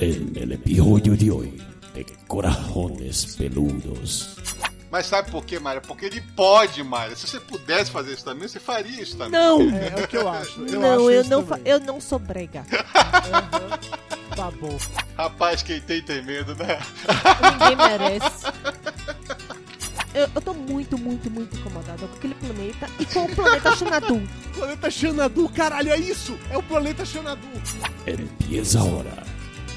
En el episodio de hoy de Corajones Peludos. Mas sabe por quê, Mário? Porque ele pode, Mário. Se você pudesse fazer isso também, você faria isso também. Não! É, é o que eu acho. Eu não, acho eu não, também. eu não sou brega. Tá bom. Rapaz, quem tem, tem medo, né? Ninguém merece. Eu, eu tô muito, muito, muito incomodada com aquele planeta e com o planeta Xanadu. Planeta Xanadu, caralho, é isso! É o planeta Xanadu! Empieza ahora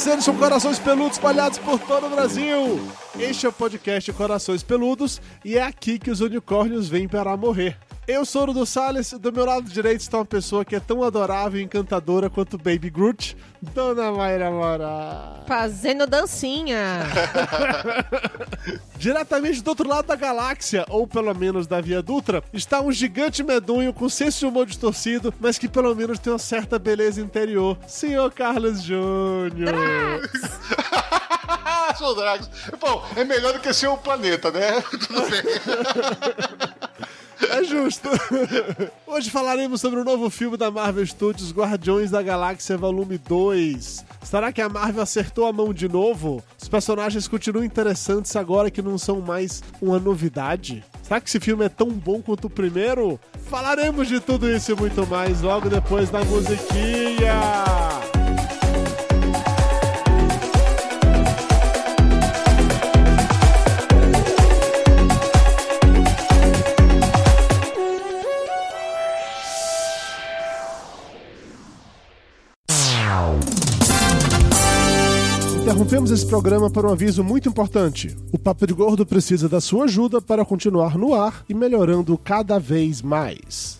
Vocês são Corações Peludos espalhados por todo o Brasil! Este é o podcast Corações Peludos e é aqui que os unicórnios vêm para morrer. Eu sou o Dudu Salles, do meu lado direito está uma pessoa que é tão adorável e encantadora quanto Baby Groot, Dona Mayra Mora. Fazendo dancinha. Diretamente do outro lado da galáxia, ou pelo menos da Via Dutra, está um gigante medonho com senso de humor distorcido, mas que pelo menos tem uma certa beleza interior, Senhor Carlos Júnior. Sou o Dragos. Bom, é melhor do que ser o planeta, né? Tudo bem. É justo. Hoje falaremos sobre o novo filme da Marvel Studios, Guardiões da Galáxia Volume 2. Será que a Marvel acertou a mão de novo? Os personagens continuam interessantes agora que não são mais uma novidade? Será que esse filme é tão bom quanto o primeiro? Falaremos de tudo isso e muito mais logo depois da musiquinha. Interrompemos esse programa para um aviso muito importante. O Papo de Gordo precisa da sua ajuda para continuar no ar e melhorando cada vez mais.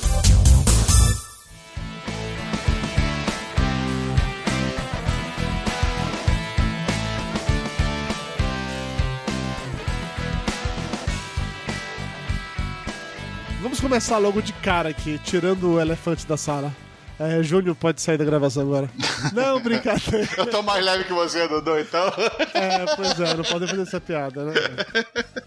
Vamos começar logo de cara aqui, tirando o elefante da sala. É, Júnior pode sair da gravação agora. Não, brincadeira. Eu tô mais leve que você, Dudu, então. É, pois é, não pode fazer essa piada, né?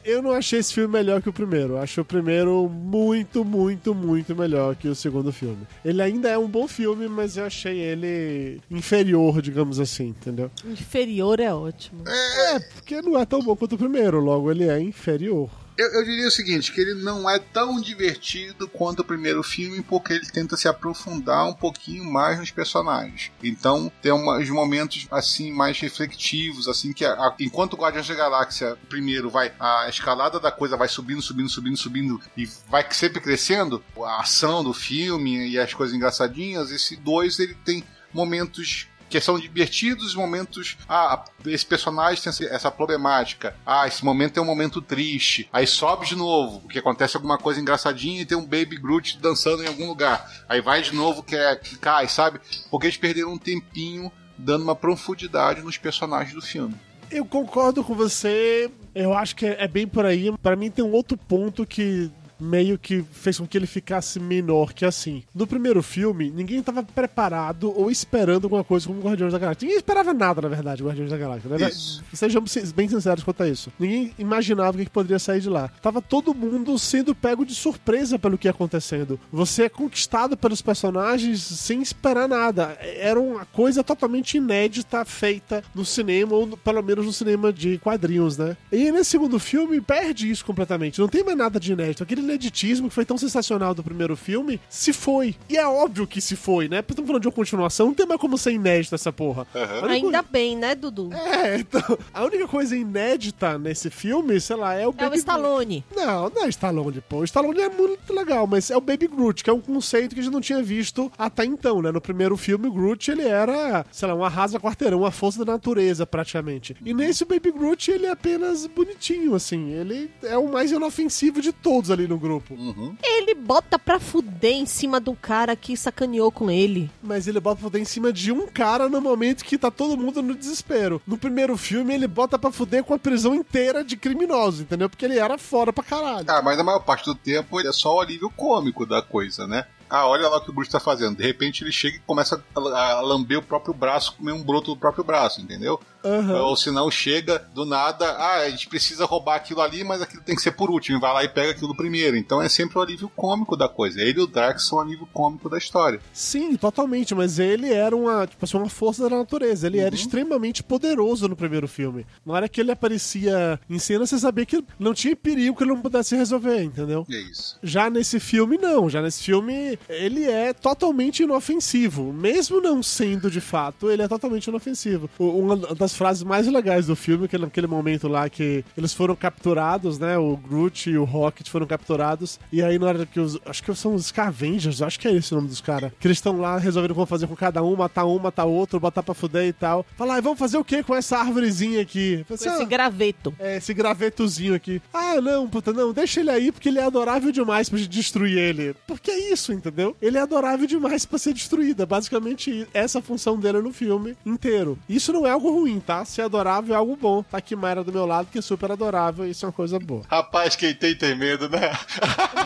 Eu não achei esse filme melhor que o primeiro. Acho o primeiro muito, muito, muito melhor que o segundo filme. Ele ainda é um bom filme, mas eu achei ele inferior, digamos assim, entendeu? Inferior é ótimo. É, porque não é tão bom quanto o primeiro, logo ele é inferior. Eu, eu diria o seguinte, que ele não é tão divertido quanto o primeiro filme, porque ele tenta se aprofundar um pouquinho mais nos personagens. Então, tem uns momentos, assim, mais reflexivos, assim, que a- a- enquanto Guardiões da Galáxia, primeiro, vai, a escalada da coisa vai subindo, subindo, subindo, subindo, e vai sempre crescendo, a ação do filme e as coisas engraçadinhas, esse dois, ele tem momentos que são divertidos, momentos. Ah, esse personagem tem essa- problemática. Ah, esse momento é um momento triste. Aí sobe de novo, porque acontece alguma coisa engraçadinha e tem um Baby Groot dançando em algum lugar. Aí vai de novo que, é, cai, sabe? Porque eles perderam um tempinho dando uma profundidade nos personagens do filme. Eu concordo com você. Eu acho que é é bem por aí. Pra mim tem um outro ponto que meio que fez com que ele ficasse menor que assim. No primeiro filme, ninguém estava preparado ou esperando alguma coisa como Guardiões da Galáxia. Ninguém esperava nada, na verdade, Guardiões da Galáxia. Isso. Sejamos bem sinceros quanto a isso. Ninguém imaginava o que poderia sair de lá. Tava todo mundo sendo pego de surpresa pelo que ia acontecendo. Você é conquistado pelos personagens sem esperar nada. Era uma coisa totalmente inédita feita no cinema, ou pelo menos no cinema de quadrinhos, né? E nesse segundo filme, perde isso completamente. Não tem mais nada de inédito. Aquele ineditismo que foi tão sensacional do primeiro filme, se foi. E é óbvio que se foi, né? Porque estamos falando de uma continuação, não tem mais como ser inédito essa porra. Única Ainda bem, né, Dudu? é, então, a única coisa inédita nesse filme, sei lá, é o É o Baby Stallone. Groot. Não, não é Stallone, pô. O Stallone é muito legal, mas é o Baby Groot, que é um conceito que a gente não tinha visto até então, né? No primeiro filme, o Groot, ele era, sei lá, um arrasa quarteirão, uma força da natureza, praticamente. E nesse, o Baby Groot, ele é apenas bonitinho, assim. Ele é o mais inofensivo de todos ali no grupo. Uhum. Ele bota pra fuder em cima do cara que sacaneou com ele. Mas ele bota pra fuder em cima de um cara no momento que tá todo mundo no desespero. No primeiro filme, ele bota pra fuder com a prisão inteira de criminosos, entendeu? Porque ele era fora pra caralho. Ah, mas na maior parte do tempo ele é só o alívio cômico da coisa, né? Ah, olha lá o que o Bruce tá fazendo. De repente ele chega e começa a, a lamber o próprio braço, comer um broto do próprio braço, entendeu? Aham. Ou se não, chega do nada, ah, a gente precisa roubar aquilo ali, mas aquilo tem que ser por último, e vai lá e pega aquilo primeiro. Então é sempre o alívio cômico da coisa. Ele e o Drax são o alívio cômico da história. Sim, totalmente, mas ele era uma, tipo assim, uma força da natureza. Ele era extremamente poderoso no primeiro filme. Na hora que ele aparecia em cena, você sabia que não tinha perigo que ele não pudesse resolver, entendeu? É isso. Já nesse filme, não. Já nesse filme, ele é totalmente inofensivo. Mesmo não sendo de fato, ele é totalmente inofensivo. Uma das frases mais legais do filme, que é naquele momento lá que eles foram capturados, né? O Groot e o Rocket foram capturados. E aí, na hora que os. Acho que são os Scavengers, acho que é esse o nome dos caras. Que eles estão lá resolvendo o que vão fazer com cada um, matar um, matar outro, botar pra fuder e tal. Falar, ah, vamos fazer o que com essa árvorezinha aqui? Falei, esse "Ah, graveto. é, esse gravetozinho aqui. Ah, não, puta, não, deixa ele aí porque ele é adorável demais pra gente destruir ele. Porque é isso, entendeu? Ele é adorável demais pra ser destruído. É basicamente essa função dele no filme inteiro. Isso não é algo ruim, tá? Ser adorável é algo bom. Tá aqui Mayra do meu lado, que é super adorável, isso é uma coisa boa. Rapaz, quem tem tem medo, né?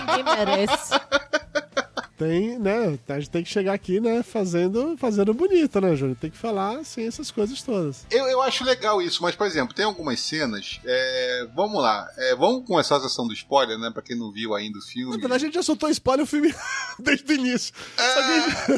Ninguém merece. Tem, né? A gente tem que chegar aqui, né, fazendo, fazendo bonito, né, Júnior? Tem que falar assim essas coisas todas. Eu, eu acho legal isso, mas, por exemplo, tem algumas cenas. é, vamos lá, é, vamos começar a sessão do spoiler, né? Pra quem não viu ainda o filme. Na verdade, a gente já soltou spoiler o filme desde o início. Só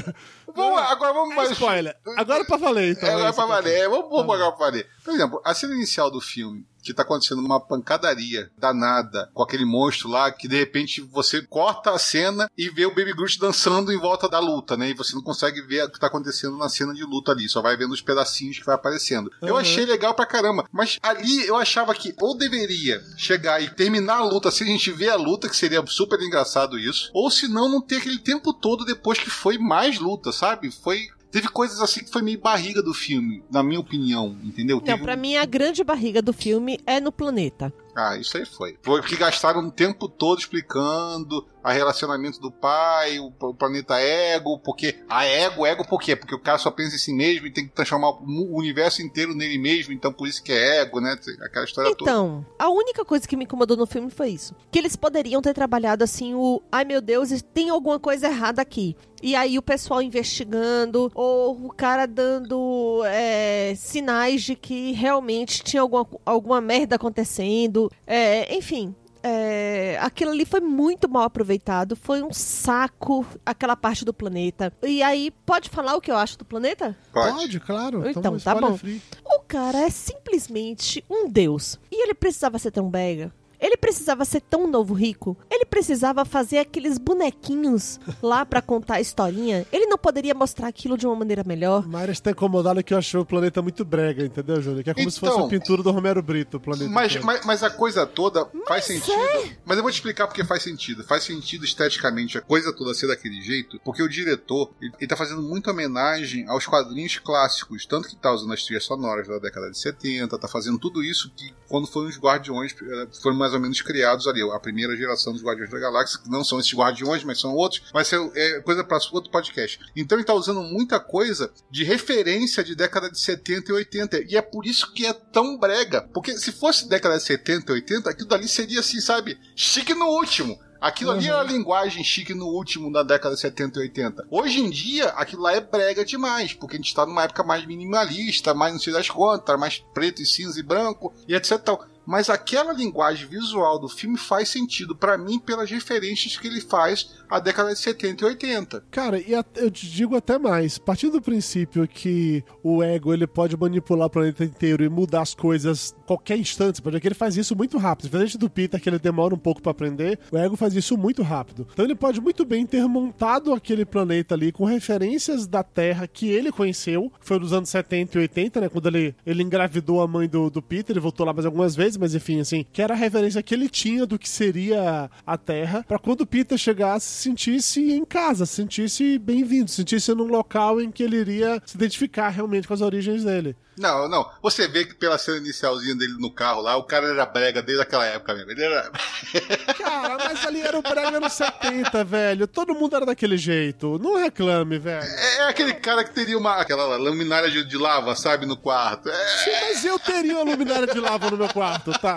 que... Vamos lá, agora vamos É mais. spoiler. Agora é pra valer, então. É, agora é é pra valer. É, Vamos, vamos agora pra valer. Por exemplo, a cena inicial do filme, que tá acontecendo numa pancadaria danada com aquele monstro lá, que de repente você corta a cena e vê o Baby Groot dançando em volta da luta, né? E você não consegue ver o que tá acontecendo na cena de luta ali, só vai vendo os pedacinhos que vai aparecendo. Eu Uhum. achei legal pra caramba, mas ali eu achava que ou deveria chegar e terminar a luta se a gente vê a luta, que seria super engraçado isso, ou se não, não ter aquele tempo todo depois que foi mais luta, sabe? Foi. Teve coisas assim que foi meio barriga do filme, na minha opinião, entendeu? Não, Teve pra um- mim a grande barriga do filme é no planeta. Ah, isso aí foi. Foi porque gastaram o tempo todo explicando a relacionamento do pai, o, planeta ego, porque. A ego, ego por quê? Porque o cara só pensa em si mesmo e tem que transformar o universo inteiro nele mesmo, então por isso que é ego, né? Aquela história toda. Então, a única coisa que me incomodou no filme foi isso. Que eles poderiam ter trabalhado assim o. Ai meu Deus, tem alguma coisa errada aqui. E aí o pessoal investigando, ou o cara dando é, sinais de que realmente tinha alguma, alguma merda acontecendo. É, enfim. é, aquilo ali foi muito mal aproveitado, foi um saco aquela parte do planeta. E aí, pode falar o que eu acho do planeta? Pode. Pode, claro. Então, tá bom. free. O cara é simplesmente um deus. E ele precisava ser tão brega. Ele precisava ser tão novo rico. Ele precisava fazer aqueles bonequinhos lá pra contar a historinha. Ele não poderia mostrar aquilo de uma maneira melhor. Mayra está incomodada que eu achei o planeta muito brega, entendeu, Júnior? Que é como se fosse Então- a pintura do Romero Brito, o planeta. Mas, mas, mas a coisa toda faz sentido. é. Mas eu vou te explicar porque faz sentido. Faz sentido esteticamente a coisa toda ser daquele jeito, porque o diretor ele, ele tá fazendo muita homenagem aos quadrinhos clássicos, tanto que tá usando as trilhas sonoras da década de 70, tá fazendo tudo isso que quando foram os Guardiões eh, foram mais ou menos criados ali, a primeira geração dos Guardiões da Galáxia, que não são esses Guardiões, mas são outros, ser é, coisa para outro podcast. Então ele tá usando muita coisa de referência de década de 70 e 80, e é por isso que é tão brega, porque se fosse década de 70 e 80, aquilo dali seria assim, sabe, chique no último. Aquilo ali era a linguagem chique no último, da década de 70 e 80. Hoje em dia, aquilo lá é brega demais, porque a gente tá numa época mais minimalista, mais não sei das quantas, mais preto e cinza e branco, e etc. Tal mas aquela linguagem visual do filme faz sentido para mim pelas referências que ele faz à década de 70 e 80. Cara, e eu te digo até mais, partindo do princípio que o ego ele pode manipular o planeta inteiro e mudar as coisas qualquer instante, porque ele faz isso muito rápido. Diferente do Peter, que ele demora um pouco para aprender, o ego faz isso muito rápido. Então ele pode muito bem ter montado aquele planeta ali com referências da Terra que ele conheceu, foi nos anos 70 e 80, né, quando ele, ele engravidou a mãe do, do Peter, ele voltou lá mais algumas vezes, mas enfim, assim, que era a referência que ele tinha do que seria a Terra, para quando Peter chegasse, se sentisse em casa, se sentisse bem-vindo, se sentisse num local em que ele iria se identificar realmente com as origens dele. Não, não. Você vê que pela cena inicialzinha dele no carro lá, o cara era brega desde aquela época mesmo. Ele era. Cara, mas ali era o brega nos 70, velho. Todo mundo era daquele jeito. Não reclame, velho. É, é aquele cara que teria uma aquela luminária de, de lava, sabe, no quarto. É... Sim, mas eu teria uma luminária de lava no meu quarto, tá?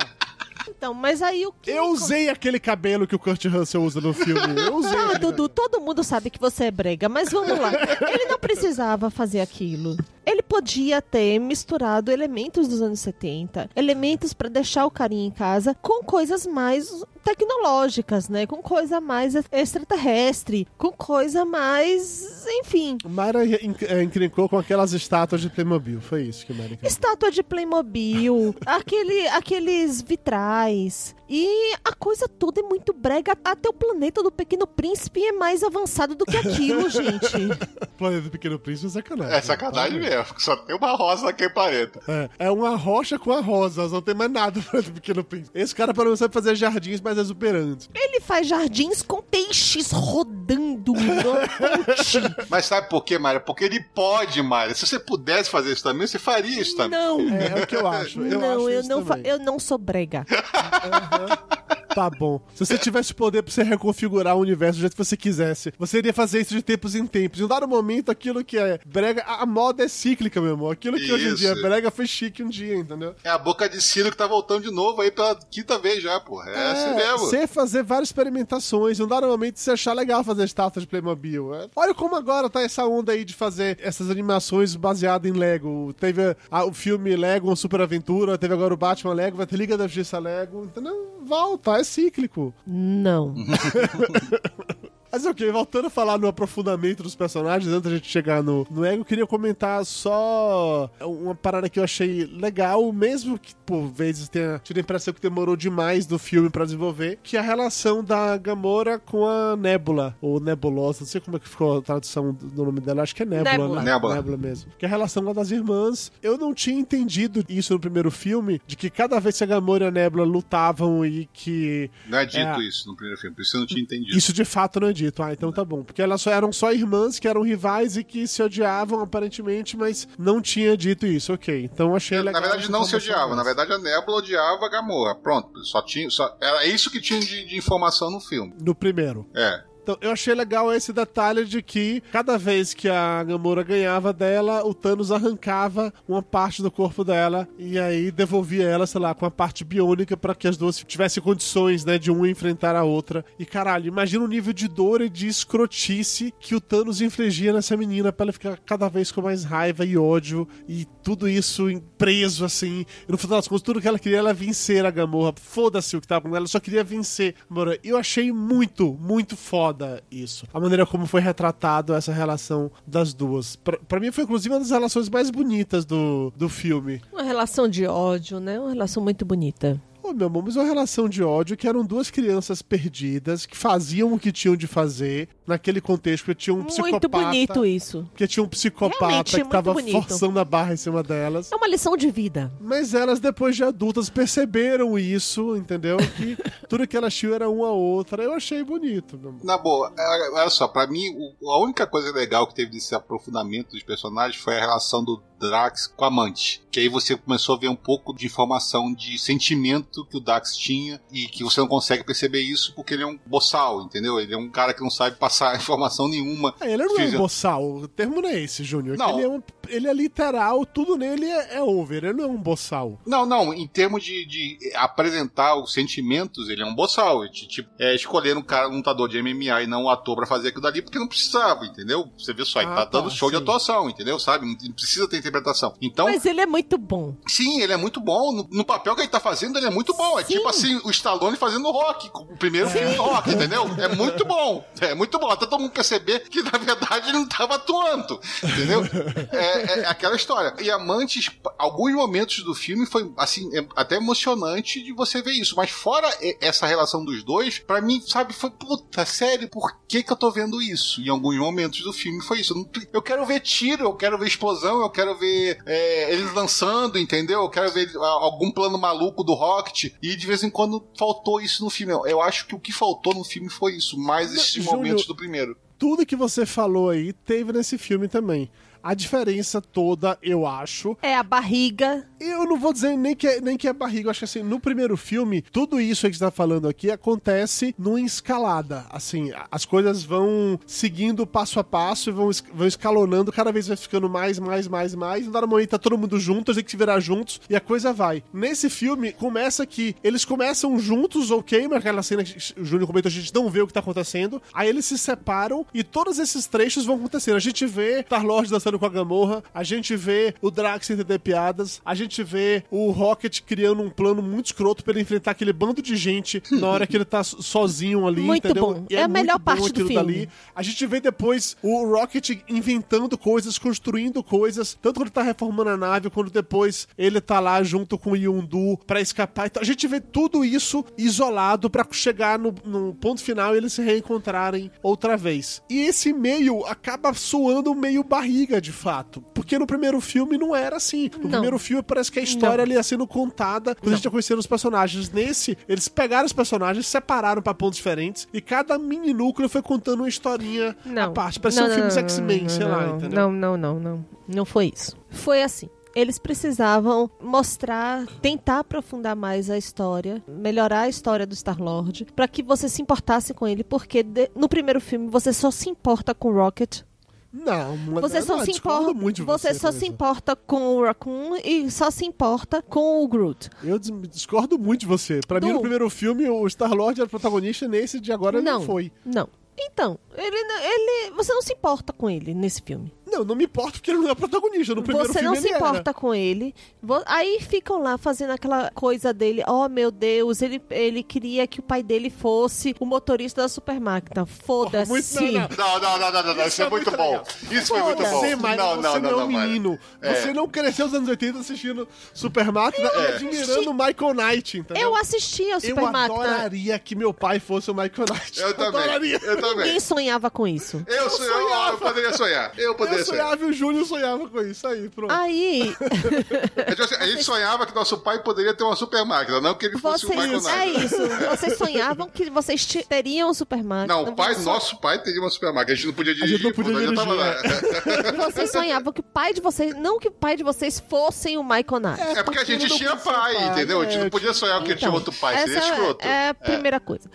Então, mas aí o que. Eu usei aquele cabelo que o Kurt Russell usa no filme. Eu usei. Ah, Dudu, todo mundo sabe que você é brega, mas vamos lá. Ele não precisava fazer aquilo. Ele podia ter misturado elementos dos anos 70, elementos para deixar o carinha em casa, com coisas mais tecnológicas, né? Com coisa mais extraterrestre, com coisa mais. enfim. Mara encrencou com aquelas estátuas de Playmobil, foi isso que Mara Estátua de Playmobil, aquele, aqueles vitrais, e a coisa toda é muito brega. Até o planeta do Pequeno Príncipe é mais avançado do que aquilo, gente. o planeta do Pequeno Príncipe é sacanagem. É sacanagem mesmo. Só tem uma rosa naquele planeta. É, é uma rocha com a rosa. Não tem mais nada no planeta do Pequeno Príncipe. Esse cara, pelo menos, sabe fazer jardins mais exuberantes. Ele faz jardins com peixes rodando Mas sabe por quê, Mário? Porque ele pode, Mário. Se você pudesse fazer isso também, você faria isso também. Não. É, é o que eu acho. Eu não, acho eu, não eu não sou brega. uhum. Tá bom. Se você tivesse poder pra você reconfigurar o universo do jeito que você quisesse, você iria fazer isso de tempos em tempos. Em um dado momento, aquilo que é brega, a moda é cíclica, meu irmão. Aquilo que isso. hoje em dia é brega foi chique um dia, entendeu? É a boca de Ciro que tá voltando de novo aí pela quinta vez já, porra. É, é assim mesmo. Você fazer várias experimentações. Em um dado momento, você achar legal fazer estátuas de Playmobil. É. Olha como agora tá essa onda aí de fazer essas animações baseadas em Lego. Teve a, o filme Lego, uma Super Aventura, teve agora o Batman Lego, vai ter Liga da Justiça Lego, entendeu? Volta, é cíclico. Não. Mas ok, voltando a falar no aprofundamento dos personagens, antes da gente chegar no, no ego, eu queria comentar só uma parada que eu achei legal, mesmo que por vezes tenha tido a impressão que demorou demais do filme para desenvolver, que é a relação da Gamora com a Nebula, ou Nebulosa, não sei como é que ficou a tradução do nome dela, acho que é Nebula, Nebula. né? Nebula. Nebula mesmo. Que é a relação das irmãs. Eu não tinha entendido isso no primeiro filme, de que cada vez que a Gamora e a Nebula lutavam e que... Não é dito é... isso no primeiro filme, por isso eu não tinha entendido. Isso de fato não é dito dito. Ah, então tá bom. Porque elas só eram só irmãs que eram rivais e que se odiavam aparentemente, mas não tinha dito isso. Ok, então achei legal. Na verdade, não se odiavam. Na verdade, a Nebula odiava a Gamorra. Pronto. Só tinha. Só, era isso que tinha de, de informação no filme. No primeiro. É. Então, eu achei legal esse detalhe de que cada vez que a Gamora ganhava dela, o Thanos arrancava uma parte do corpo dela e aí devolvia ela, sei lá, com a parte biônica para que as duas tivessem condições, né, de uma enfrentar a outra. E caralho, imagina o nível de dor e de escrotice que o Thanos infligia nessa menina para ela ficar cada vez com mais raiva e ódio e tudo isso preso assim. E no final das contas, tudo que ela queria era vencer a Gamorra. Foda-se o que tava com ela, ela só queria vencer. Mano, eu achei muito, muito foda foda isso. A maneira como foi retratado essa relação das duas. Pra, pra mim foi inclusive uma das relações mais bonitas do, do filme. Uma relação de ódio, né? Uma relação muito bonita. Ô, oh, meu amor, mas uma relação de ódio que eram duas crianças perdidas que faziam o que tinham de fazer naquele contexto, porque tinha um muito psicopata. Muito bonito isso. Porque tinha um psicopata Realmente, que tava bonito. forçando a barra em cima delas. É uma lição de vida. Mas elas, depois de adultas, perceberam isso, entendeu? Que tudo que elas tinham era uma a outra. Eu achei bonito. Meu amor. Na boa, é, olha só, pra mim, a única coisa legal que teve desse aprofundamento dos personagens foi a relação do Drax com a Amante. Que aí você começou a ver um pouco de informação de sentimento que o Dax tinha e que você não consegue perceber isso porque ele é um boçal, entendeu? Ele é um cara que não sabe passar informação nenhuma. É, ele não é um boçal, o termo não é esse, Júnior. Não, ele é um ele é literal, tudo nele é, é over, ele não é um boçal. Não, não, em termos de, de apresentar os sentimentos, ele é um boçal. Tipo, é, escolher um cara, um lutador de MMA e não um ator pra fazer aquilo dali, porque não precisava, entendeu? Você vê só, ele Ah, tá dando tá, show de sim. atuação, entendeu? Sabe? Não precisa ter interpretação. Então, Mas ele é muito bom. sim, ele é muito bom. No, no papel que ele tá fazendo, ele é muito bom. É Sim. tipo assim, o Stallone fazendo rock, o primeiro filme do rock, entendeu? É muito bom. É muito bom. Até todo mundo perceber que, na verdade, ele não tava atuando, entendeu? É, é aquela história. E Amantes, alguns momentos do filme foi, assim, é até emocionante de você ver isso. Mas fora essa relação dos dois, pra mim, sabe, foi, puta, sério, por que que eu tô vendo isso? Em alguns momentos do filme foi isso. Eu, quero ver tiro, eu quero ver explosão, eu quero ver é, eles lançando, entendeu? Eu quero ver algum plano maluco do Rocket. E de vez em quando faltou isso no filme. Eu, acho que o que faltou no filme foi isso, mais esses momentos do primeiro. Tudo que você falou aí teve nesse filme também. A diferença toda, eu acho, É a barriga. Eu não vou dizer nem que, é, nem que é barriga. Eu acho que assim, no primeiro filme, tudo isso que você tá falando aqui acontece numa escalada. Assim, a- as coisas vão seguindo passo a passo e vão, vão escalonando, cada vez vai ficando mais, mais, mais, mais. No dado momento tá todo mundo junto, tem que se virar juntos e a coisa vai. Nesse filme, começa que eles começam juntos, ok, mas aquela cena que o Júnior comentou, a gente não vê o que tá acontecendo. Aí eles se separam e todos esses trechos vão acontecendo. A gente vê Star-Lord dançando com a Gamorra, a gente vê o Drax entender piadas, a gente vê o Rocket criando um plano muito escroto pra ele enfrentar aquele bando de gente na hora que ele tá so- sozinho ali, Muito entendeu? bom. E É a melhor parte do filme. A gente vê depois o Rocket inventando coisas, construindo coisas, tanto quando ele tá reformando a nave, quando depois ele tá lá junto com o Yondu pra escapar. Então a gente vê tudo isso isolado pra chegar no, no ponto final e eles se reencontrarem outra vez. E esse meio acaba soando meio barriga, de fato. Porque no primeiro filme não era assim. No Não. primeiro filme parece que a história Não. ali ia sendo contada quando a gente ia conhecendo os personagens. Nesse, eles pegaram os personagens, separaram pra pontos diferentes e cada mini núcleo foi contando uma historinha Não. à parte. Parecia Não, um não, filme X-Men, não, sei lá, entendeu? Não, não, não, não. Não foi isso. Foi assim. Eles precisavam mostrar, tentar aprofundar mais a história, melhorar a história do Star-Lord, pra que você se importasse com ele, porque de- no primeiro filme você só se importa com o Rocket. Não, não Você não, só eu se importa, muito de você você, só com se importa com o Raccoon e só se importa com o Groot. Eu dis- discordo muito de você. Pra mim, no primeiro filme, o Star-Lord era protagonista, nesse de agora ele não foi. Não. Então, ele, não- ele, você não se importa com ele nesse filme. Não, não me importa porque ele não é protagonista. No primeiro você filme não se era. importa com ele. Aí ficam lá fazendo aquela coisa dele. Oh, meu Deus, ele, ele queria que o pai dele fosse o motorista da super máquina. Foda-se. não, não. Não, não, não, não, não, não, isso é muito bom. Isso foi muito bom. Você, Mayra, Não, você não, não, não, é um não, menino. É. Você não cresceu nos anos 80 assistindo Super Máquina e admirando o Michael Knight, entendeu? Eu assisti a Eu super máquina. adoraria que meu pai fosse o Michael Knight. Eu também. Adoraria. Eu também. Ninguém sonhava com isso. Eu, eu, sonhava. eu poderia sonhar. Eu poderia Eu sonhava e o Júnior sonhava com isso. Aí, pronto. Aí, É tipo assim, a gente sonhava que nosso pai poderia ter uma super máquina, não que ele fosse o Michael vocês. É Knight. isso. Vocês sonhavam que vocês te- teriam um super máquina. Não, o pai, Vocês nosso pai teria uma super máquina. A gente não podia dirigir, não podia pô, nós já tava lá. Vocês sonhavam que o pai de vocês. Não que o pai de vocês fossem o Michael Knight. É porque a gente não tinha podia pai, pai, entendeu? A gente é, não podia sonhar que ele tinha Então, outro pai, seria escroto. É a primeira coisa.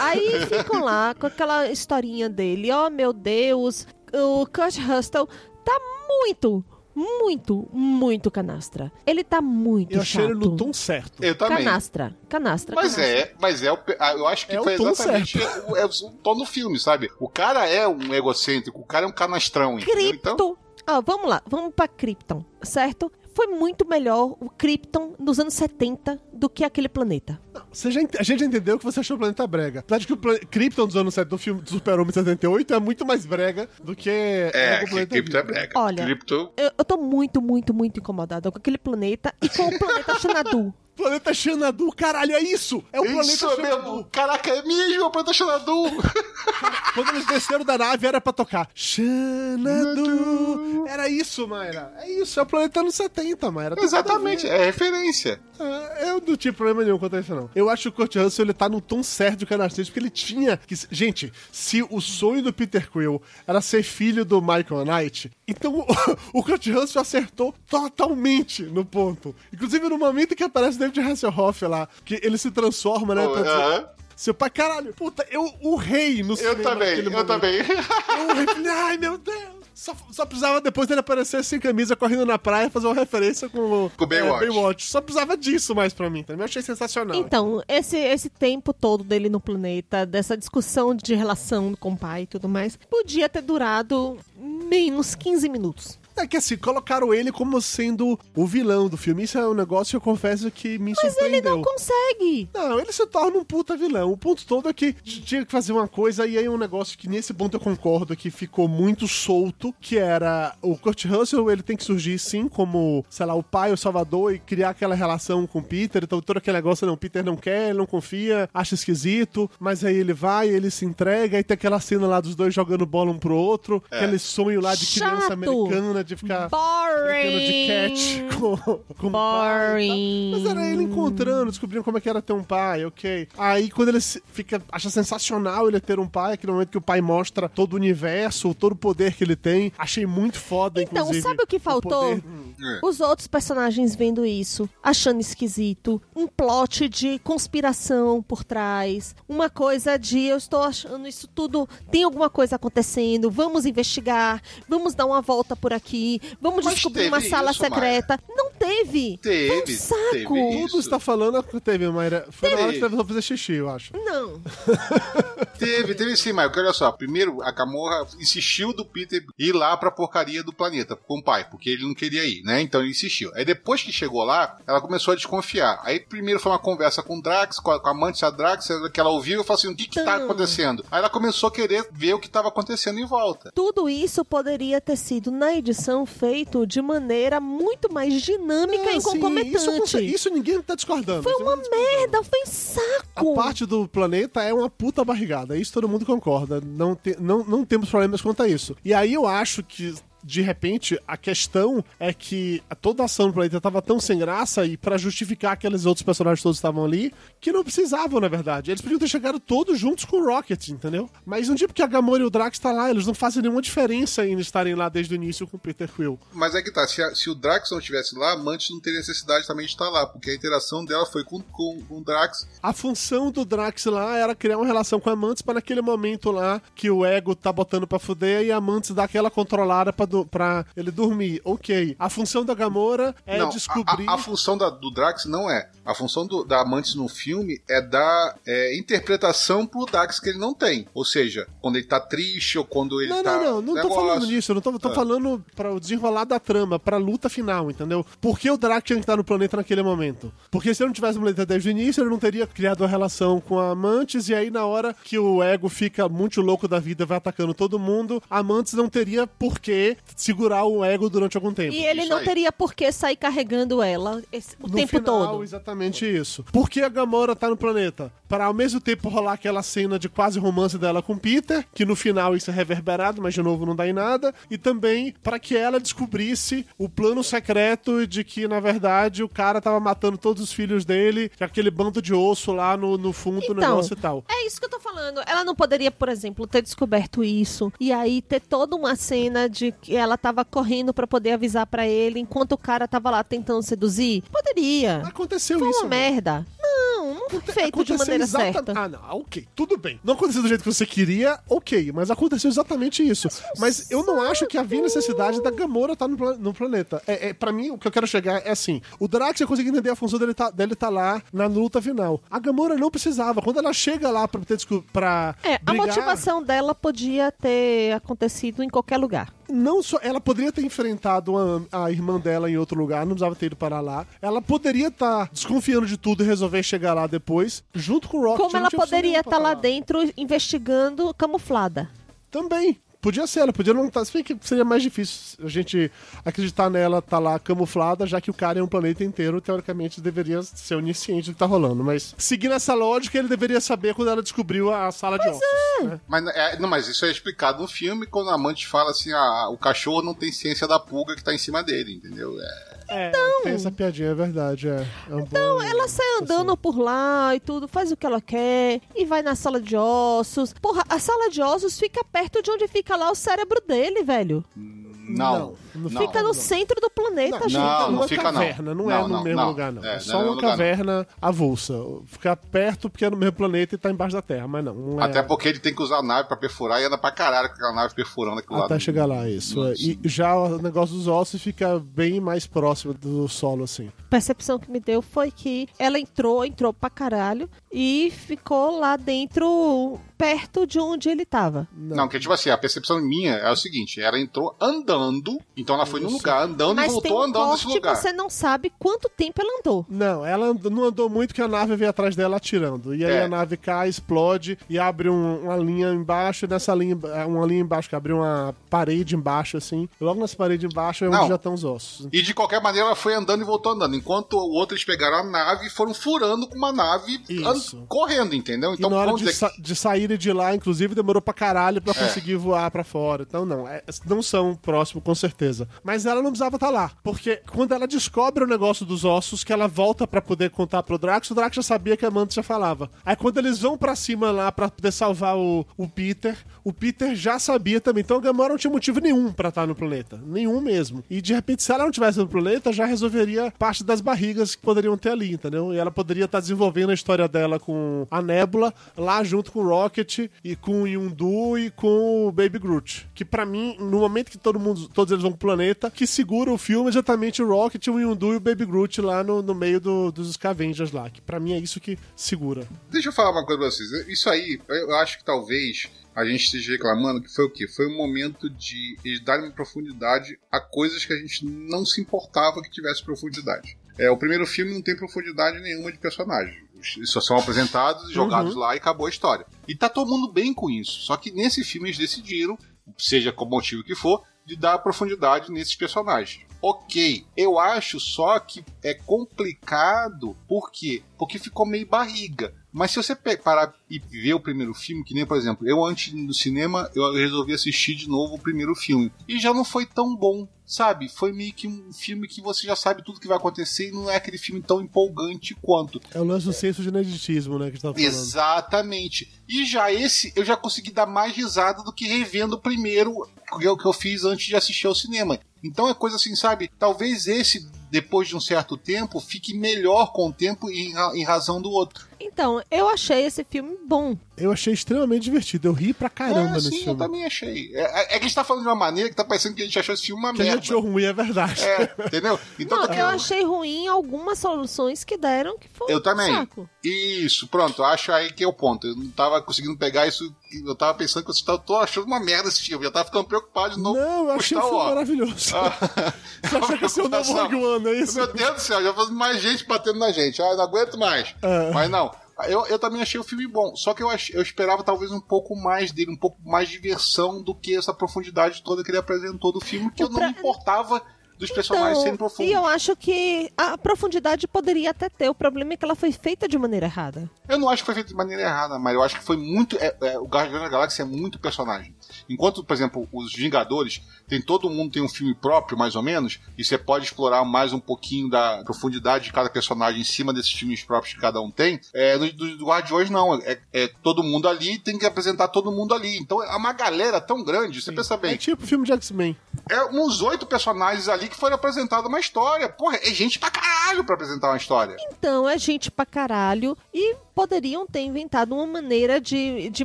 Aí ficam lá com aquela historinha dele. Oh, meu Deus, o Kurt Russell tá muito, muito, muito canastra. Ele tá muito Eu achei chato. ele no tom certo. Eu também. Canastra, canastra, Mas canastra. é, mas é ah, Eu acho que É foi tom exatamente o, é o tom do filme, sabe? O cara é um egocêntrico, o cara é um canastrão, entendeu? Krypton. Então, Ah, vamos lá, vamos pra Krypton, certo? Foi muito melhor o Krypton nos anos 70 do que aquele planeta. Você já, ent- a gente já entendeu que você achou o planeta brega. Apesar de que o plan... Krypton dos anos 7 do filme do Super-Homem 78 é muito mais brega do que é, o que planeta Krypton é brega. Olha, Krypton. Eu, eu tô muito, muito, muito incomodada com aquele planeta e com o planeta Xanadu. Planeta Xanadu, caralho, é isso! É o Isso planeta mesmo! Xanadu. Caraca, é mesmo o planeta Xanadu! Quando eles desceram da nave era pra tocar Xanadu. Era isso, Mayra. É isso, é o planeta anos 70, Mayra. Tem Exatamente, é referência. Ah, Eu não tive problema nenhum quanto a isso, não. Eu acho que o Kurt Russell ele tá no tom certo de canastrista, porque ele tinha. Que... Gente, se o sonho do Peter Quill era ser filho do Michael Knight, então o, o Kurt Russell acertou totalmente no ponto. Inclusive no momento que aparece o David Hasselhoff lá, que ele se transforma, né? Oh, pra dizer- aham. Seu pai, caralho, puta, eu o rei no Eu cinema também, eu momento. também. Eu o rei, falei, ai meu Deus. Só, só precisava depois dele aparecer sem camisa, correndo na praia, fazer uma referência com o Com o Baywatch. é, Baywatch. Só precisava disso mais pra mim, também. Eu achei sensacional. Então, esse, esse tempo todo dele no planeta, dessa discussão de relação com o pai e tudo mais, podia ter durado menos 15 minutos. É que assim, colocaram ele como sendo o vilão do filme. Isso é um negócio que eu confesso que me Mas ele surpreendeu. não consegue. Não, ele se torna um puta vilão. O ponto todo é que tinha que fazer uma coisa, e aí um negócio que nesse ponto eu concordo que ficou muito solto, que era o Kurt Russell, ele tem que surgir sim como, sei lá, o pai, o salvador, e criar aquela relação com o Peter, então todo aquele negócio, não, o Peter não quer, ele não confia, acha esquisito, mas aí ele vai, ele se entrega, e tem aquela cena lá dos dois jogando bola um pro outro, aquele sonho lá de criança Chato. americana, de ficar brincando de catch Boring. com, com o pai. Boring. Mas era ele encontrando, descobrindo como é que era ter um pai, ok. Aí quando ele fica, acha sensacional ele ter um pai, aquele momento que o pai mostra todo o universo, todo o poder que ele tem, achei muito foda, Então, inclusive. sabe o que faltou? poder- É. Os outros personagens vendo isso, achando esquisito, um plot de conspiração por trás, uma coisa de eu estou achando isso tudo, tem alguma coisa acontecendo, vamos investigar, vamos dar uma volta por aqui, vamos Mas descobrir uma teve sala isso, secreta. Não teve. Teve, Foi um saco. teve Tudo está falando que teve, Mayra. Foi na hora que Teve. teve pra fazer xixi, eu acho. Não. Teve, teve sim, Michael. Olha só. Primeiro, a Gamorra insistiu do Peter ir lá pra porcaria do planeta com o pai, porque ele não queria ir, né? Então ele insistiu. Aí depois que chegou lá, ela começou a desconfiar. Aí primeiro foi uma conversa com o Drax, com a, com a amante da Drax, que ela ouviu e falou assim: o que que tá Então. acontecendo? Aí ela começou a querer ver o que tava acontecendo em volta. Tudo isso poderia ter sido na edição feito de maneira muito mais dinâmica Ah, e sim, concomitante. isso, com cer- isso ninguém tá discordando. Foi Isso uma tá merda, foi um A saco. parte do planeta é uma puta barrigada. Isso todo mundo concorda. Não, te- não, não temos problemas quanto a isso. E aí eu acho que. De repente, a questão é que toda a ação do planeta tava tão sem graça e pra justificar aqueles outros personagens todos que estavam ali, que não precisavam, na verdade. Eles podiam ter chegado todos juntos com o Rocket, entendeu? Mas não digo porque a Gamora e o Drax tá lá, eles não fazem nenhuma diferença em estarem lá desde o início com o Peter Quill. Mas é que tá, se, a- se o Drax não estivesse lá, a Mantis não teria necessidade também de estar lá, porque a interação dela foi com, com, com o Drax. A função do Drax lá era criar uma relação com a Mantis pra naquele momento lá que o ego tá botando pra fuder e a Mantis dá aquela controlada pra, do- pra ele dormir. Ok. A função da Gamora é não, descobrir. A, a- a função da- do Drax não é. A função do- da Mantis no filme é dar é, interpretação pro Drax que ele não tem. Ou seja, quando ele tá triste ou quando ele Não, tá. não, não, não tô negócio. falando nisso, eu não tô, tô Ah. falando para o desenrolar da trama, pra luta final, entendeu? Por que o Drax tinha que estar no planeta naquele momento? Porque se ele não tivesse no planeta desde o início, ele não teria criado uma relação com a Mantis, e aí na hora que o ego fica muito louco da vida, vai atacando todo mundo, a Mantis não teria por que segurar o ego durante algum tempo. E ele Isso não aí. teria por que sair carregando ela esse- o no tempo final, todo. exatamente isso. Por que a Gamora tá no planeta? Para ao mesmo tempo rolar aquela cena de quase romance dela com Peter, que no final isso é reverberado, mas de novo não dá em nada, e também para que ela descobrisse o plano secreto de que na verdade o cara tava matando todos os filhos dele, que aquele bando de osso lá no, no fundo do Então, negócio e tal. É isso que eu tô falando. Ela não poderia, por exemplo, ter descoberto isso e aí ter toda uma cena de que ela tava correndo pra poder avisar pra ele enquanto o cara tava lá tentando seduzir? Poderia. Aconteceu Foi isso. uma né? merda. Não, não foi feito de maneira exata- certa. Ah, não, ok, tudo bem. Não aconteceu do jeito que você queria, ok, mas aconteceu exatamente isso. Mas eu não acho que havia necessidade da Gamora estar no, pla- no planeta. É, é, pra mim, o que eu quero chegar é assim: o Drax eu consegui entender a função dele tá, dele tá lá na luta final. A Gamora não precisava. Quando ela chega lá pra ter pra É, a brigar, motivação dela podia ter acontecido em qualquer lugar. Não só ela poderia ter enfrentado a, a irmã dela em outro lugar, não precisava ter ido parar lá. Ela poderia estar desconfiando de tudo e resolver chegar lá depois, junto com o Rocket. Como ela poderia estar lá parar. dentro investigando camuflada. Também. Podia ser, ela podia não estar. Se bem que seria mais difícil a gente acreditar nela tá lá camuflada, já que o cara é um planeta inteiro, teoricamente deveria ser onisciente do que tá rolando. Mas seguindo essa lógica, ele deveria saber quando ela descobriu a sala de ossos. né? Mas, é, não, mas isso é explicado no filme quando a amante fala assim: ah, o cachorro não tem ciência da pulga que tá em cima dele, entendeu? É, É, tem essa piadinha, é verdade. É, é um Então, bom- ela sai andando por lá e tudo, faz o que ela quer e vai na sala de ossos. Porra, a sala de ossos fica perto de onde fica lá o cérebro dele, velho. não. Não Não. Fica no centro do planeta, Não, gente. Não, não é fica, não. caverna, não, é Não, no não, mesmo não. lugar, não. É, É, só não é no uma lugar, não. caverna avulsa. Fica perto porque é no mesmo planeta e tá embaixo da Terra, mas não. não é... Até porque ele tem que usar a nave pra perfurar e anda pra caralho com aquela nave perfurando aquilo Até lá. chegar lá, isso. é. E já o negócio dos ossos fica bem mais próximo do solo, assim. A percepção que me deu foi que ela entrou, entrou pra caralho e ficou lá dentro, perto de onde ele tava. Não, que tipo assim, a percepção minha é o seguinte: ela entrou andando, então ela foi num Isso. lugar andando e Mas tem voltou um andando nesse lugar. você não sabe quanto tempo ela andou. Não, ela and- não andou muito que a nave veio atrás dela atirando. E aí É. a nave cai, explode e abre um- uma linha embaixo. E nessa linha, uma linha embaixo, que abriu uma parede embaixo, assim. Logo nessa parede embaixo é onde Não. já estão os ossos. E de qualquer maneira ela foi andando e voltou andando. Enquanto o outro eles pegaram a nave e foram furando com uma nave Isso. correndo, entendeu? Então e na hora vamos de, dizer sa de saírem de lá, inclusive, demorou pra caralho É. pra conseguir voar pra fora. Então, não, é- não são próximos, com certeza. Mas ela não precisava estar lá. Porque quando ela descobre o negócio dos ossos, que ela volta pra poder contar pro Drax, o Drax já sabia que a Mantis já falava. Aí quando eles vão pra cima lá pra poder salvar o, o Peter, o Peter já sabia também. Então a Gamora não tinha motivo nenhum pra estar no planeta. Nenhum mesmo. E de repente, se ela não tivesse no planeta, já resolveria parte das barrigas que poderiam ter ali, entendeu? E ela poderia estar desenvolvendo a história dela com a Nebula, lá junto com o Rocket e com o Yondu e com o Baby Groot. Que pra mim, no momento que todo mundo, todos eles vão pro planeta, que segura o filme exatamente o Rocket, o Yondu e o Baby Groot lá no, no meio do- dos Scavengers lá. Que pra mim é isso que segura. Deixa eu falar uma coisa pra vocês. Isso aí, eu acho que talvez a gente esteja reclamando que foi o quê? Foi um momento de eles darem profundidade a coisas que a gente não se importava que tivesse profundidade. É, o primeiro filme não tem profundidade nenhuma de personagem. Eles só são apresentados, jogados lá e acabou a história. E tá todo mundo bem com isso. Só que nesse filme eles decidiram, seja qual motivo que for, de dar profundidade nesses personagens. Ok, eu acho só que é complicado, por quê? Porque ficou meio barriga. Mas se você parar e ver o primeiro filme, que nem, por exemplo, eu antes do cinema, eu resolvi assistir de novo o primeiro filme. E já não foi tão bom, sabe? Foi meio que um filme que você já sabe tudo que vai acontecer e não é aquele filme tão empolgante quanto. É o lance do senso de ineditismo, né, que gente tava falando. Exatamente. E já esse, eu já consegui dar mais risada do que revendo o primeiro que eu, que eu fiz antes de assistir ao cinema. Então é coisa assim, sabe? Talvez esse, depois de um certo tempo, fique melhor com o tempo em, ra- em razão do outro. Então, eu achei esse filme bom. Eu achei extremamente divertido. Eu ri pra caramba é, nesse sim, eu filme. também achei. É, é- é que a gente tá falando de uma maneira que tá parecendo que a gente achou esse filme uma Que a merda. gente achou ruim, é verdade. É, entendeu? Então Não, tá eu achei ruim algumas soluções que deram que foi Eu um também. saco. Isso, pronto, acho aí que é o ponto. Eu não tava conseguindo pegar isso. Eu tava pensando que eu tava- tô achando uma merda esse filme. Eu já tava ficando preocupado de novo. Não, eu achei o filme maravilhoso. Ah, Você acha que esse é o novo Rogue One, é isso? Meu Deus do céu, já faz mais gente batendo na gente. Ah, eu não aguento mais. É. Mas não. Eu, eu também achei o filme bom, só que eu, ach, eu esperava talvez um pouco mais dele, um pouco mais de diversão do que essa profundidade toda que ele apresentou do filme, que eu não Pra- me importava dos personagens serem Então, profundos. e eu acho que a profundidade poderia até ter. O problema é que ela foi feita de maneira errada. Eu não acho que foi feito de maneira errada, mas eu acho que foi muito. é- é, o Guardião da Galáxia é muito personagem. Enquanto, por exemplo, os Vingadores, tem todo mundo tem um filme próprio, mais ou menos, e você pode explorar mais um pouquinho da profundidade de cada personagem em cima desses filmes próprios que cada um tem. É, do, do, do Guardiões, não. É, é todo mundo ali tem que apresentar todo mundo ali. Então é uma galera tão grande, você pensa bem. É tipo filme de X-Men. É uns oito personagens ali que foram apresentados uma história. Porra, é gente pra caralho pra apresentar uma história. Então, é gente pra caralho. E poderiam ter inventado uma maneira de, de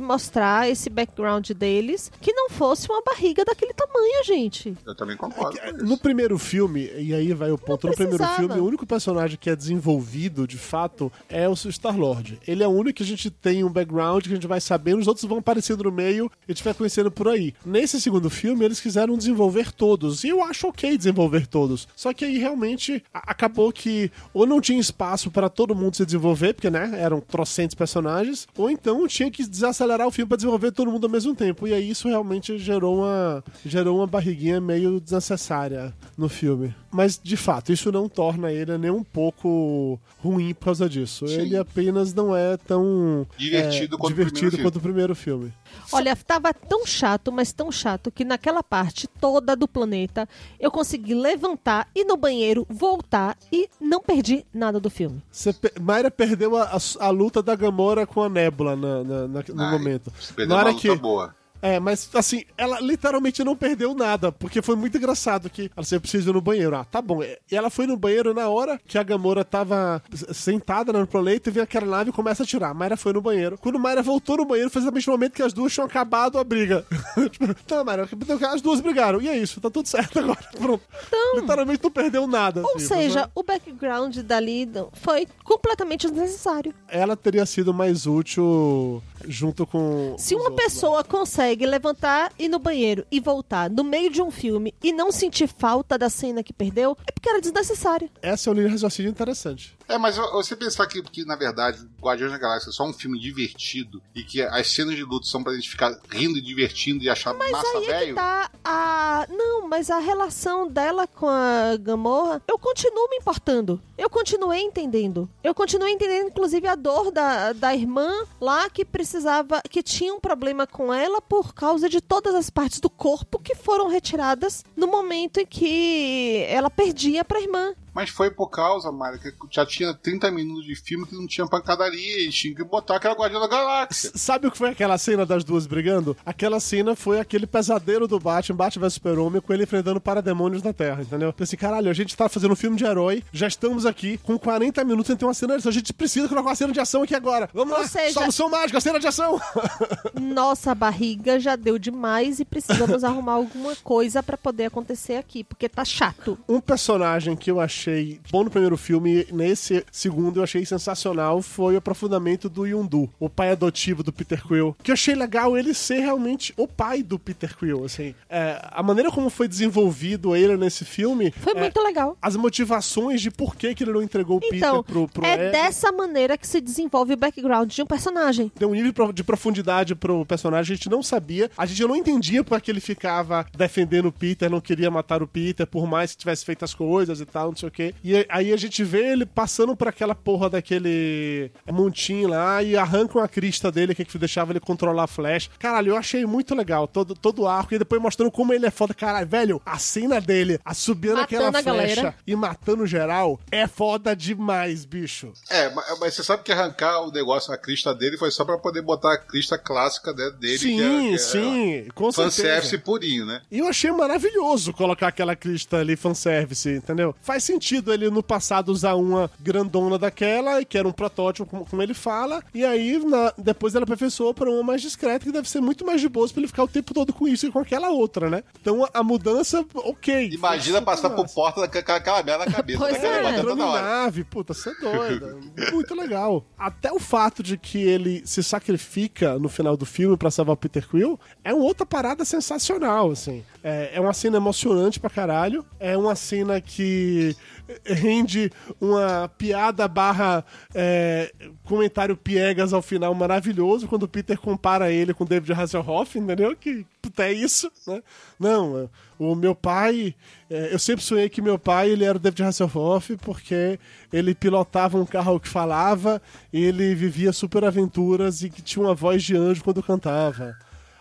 mostrar esse background deles que não fosse uma barriga daquele tamanho, gente. Eu também concordo. com isso. No primeiro filme, e aí vai o ponto, no primeiro filme, o único personagem que é desenvolvido, de fato, é o Star-Lord. Ele é o único que a gente tem um background, que a gente vai sabendo, os outros vão aparecendo no meio e a gente vai conhecendo por aí. Nesse segundo filme, eles quiseram desenvolver todos, e eu acho ok desenvolver todos. Só que aí, realmente, acabou que ou não tinha espaço para todo mundo se desenvolver, porque, né, eram trocentos personagens, ou então tinha que desacelerar o filme para desenvolver todo mundo ao mesmo tempo. E aí isso realmente gerou uma, gerou uma barriguinha meio desnecessária no filme. Mas, de fato, isso não torna ele nem um pouco ruim por causa disso. Sim. Ele apenas não é tão Divertido é, quanto o divertido filme. quanto o primeiro filme. Olha, tava tão chato, mas tão chato, que naquela parte toda do planeta eu consegui levantar, ir no banheiro, voltar e não perdi nada do filme. Você pe- Mayra perdeu a, a- a luta da Gamora com a Nébula na- na- na- no Ai, momento. você perdeu Na hora uma luta que boa. É, mas assim, ela literalmente não perdeu nada, porque foi muito engraçado que ela sempre precisa ir no banheiro. Ah, tá bom. E ela foi no banheiro na hora que a Gamora tava sentada no planeta e vem aquela nave e começa a tirar. A Mayra foi no banheiro. Quando Mayra voltou no banheiro, foi exatamente no momento que as duas tinham acabado a briga. tipo, tá, Mayra, as duas brigaram. E é isso, tá tudo certo agora. Pronto. Então, Literalmente não perdeu nada. Ou assim, seja, mas, o background dali foi completamente desnecessário. ela teria sido mais útil junto com. Se uma outros pessoa consegue levantar, ir no banheiro e voltar no meio de um filme e não sentir falta da cena que perdeu, é porque era desnecessário. Essa é uma linha de raciocínio interessante. É, mas você pensar que, que, na verdade, Guardiões da Galáxia é só um filme divertido e que as cenas de luta são pra gente ficar rindo e divertindo e achar Mas massa aí é velho. tá a. Não, mas a relação dela com a Gamorra, eu continuo me importando. Eu continuei entendendo. Eu continuei entendendo, inclusive, a dor da, da irmã lá que precisava. que tinha um problema com ela por causa de todas as partes do corpo que foram retiradas no momento em que ela perdia pra irmã. Mas foi por causa, Mário, que já tinha 30 minutos de filme que não tinha pancadaria e tinha que botar aquela Guardiã da Galáxia. S- Sabe o que foi aquela cena das duas brigando? Aquela cena foi aquele pesadelo do Batman, Batman vs Super-Homem, com ele enfrentando parademônios na Terra, entendeu? Pensei, caralho, a gente tá fazendo um filme de herói, já estamos aqui, com 40 minutos sem ter uma cena de ação. A gente precisa colocar uma cena de ação aqui agora. Vamos Ou lá, seja- solução mágica, cena de ação. Nossa barriga já deu demais e precisamos arrumar alguma coisa pra poder acontecer aqui, porque tá chato. Um personagem que eu achei bom no primeiro filme, nesse segundo eu achei sensacional, foi o aprofundamento do Yondu, o pai adotivo do Peter Quill. Que eu achei legal ele ser realmente o pai do Peter Quill, assim. É, a maneira como foi desenvolvido ele nesse filme... Foi é, muito legal. As motivações de por que, que ele não entregou o Então, Peter pro, pro é Ed. dessa maneira que se desenvolve o background de um personagem. Deu um nível de profundidade pro personagem, a gente não sabia. A gente não entendia porque ele ficava defendendo o Peter, não queria matar o Peter, por mais que tivesse feito as coisas e tal, não sei o quê. E aí a gente vê ele passando por aquela porra daquele montinho lá e arrancam a crista dele, que, é que deixava ele controlar a flash. Caralho, eu achei muito legal todo, todo o arco. E depois mostrando como ele é foda. Caralho, velho, a cena dele, a subindo Matando aquela a flecha galera. e matando geral, é foda demais, bicho. É, ma- mas você sabe que arrancar o negócio, a crista dele, foi só pra poder botar a crista clássica né, dele. sim, que é, que é sim, com certeza. Fanservice purinho, né? E eu achei maravilhoso colocar aquela crista ali, fanservice, entendeu? Faz sentido ele no passado usar uma grandona daquela, que era um protótipo, como, como ele fala, e aí na- depois ela aperfeiçoou pra uma mais discreta, que deve ser muito mais de boa pra ele ficar o tempo todo com isso e com aquela outra, né? Então a, a mudança, ok. Imagina passar por massa. porta daquela aquela merda na cabeça. Pois daquela é. Entrando nave, puta, você é doida. Muito legal. Até o fato de que ele se sacrifica no final do filme pra salvar o Peter Quill é uma outra parada sensacional, assim. É, é uma cena emocionante pra caralho. É uma cena que rende uma piada barra é, comentário piegas ao final maravilhoso quando o Peter compara ele com David Hasselhoff, entendeu? Que puta, é isso, né? Não, o meu pai, é, eu sempre sonhei que meu pai ele era o David Hasselhoff porque ele pilotava um carro que falava, ele vivia super aventuras e que tinha uma voz de anjo quando cantava.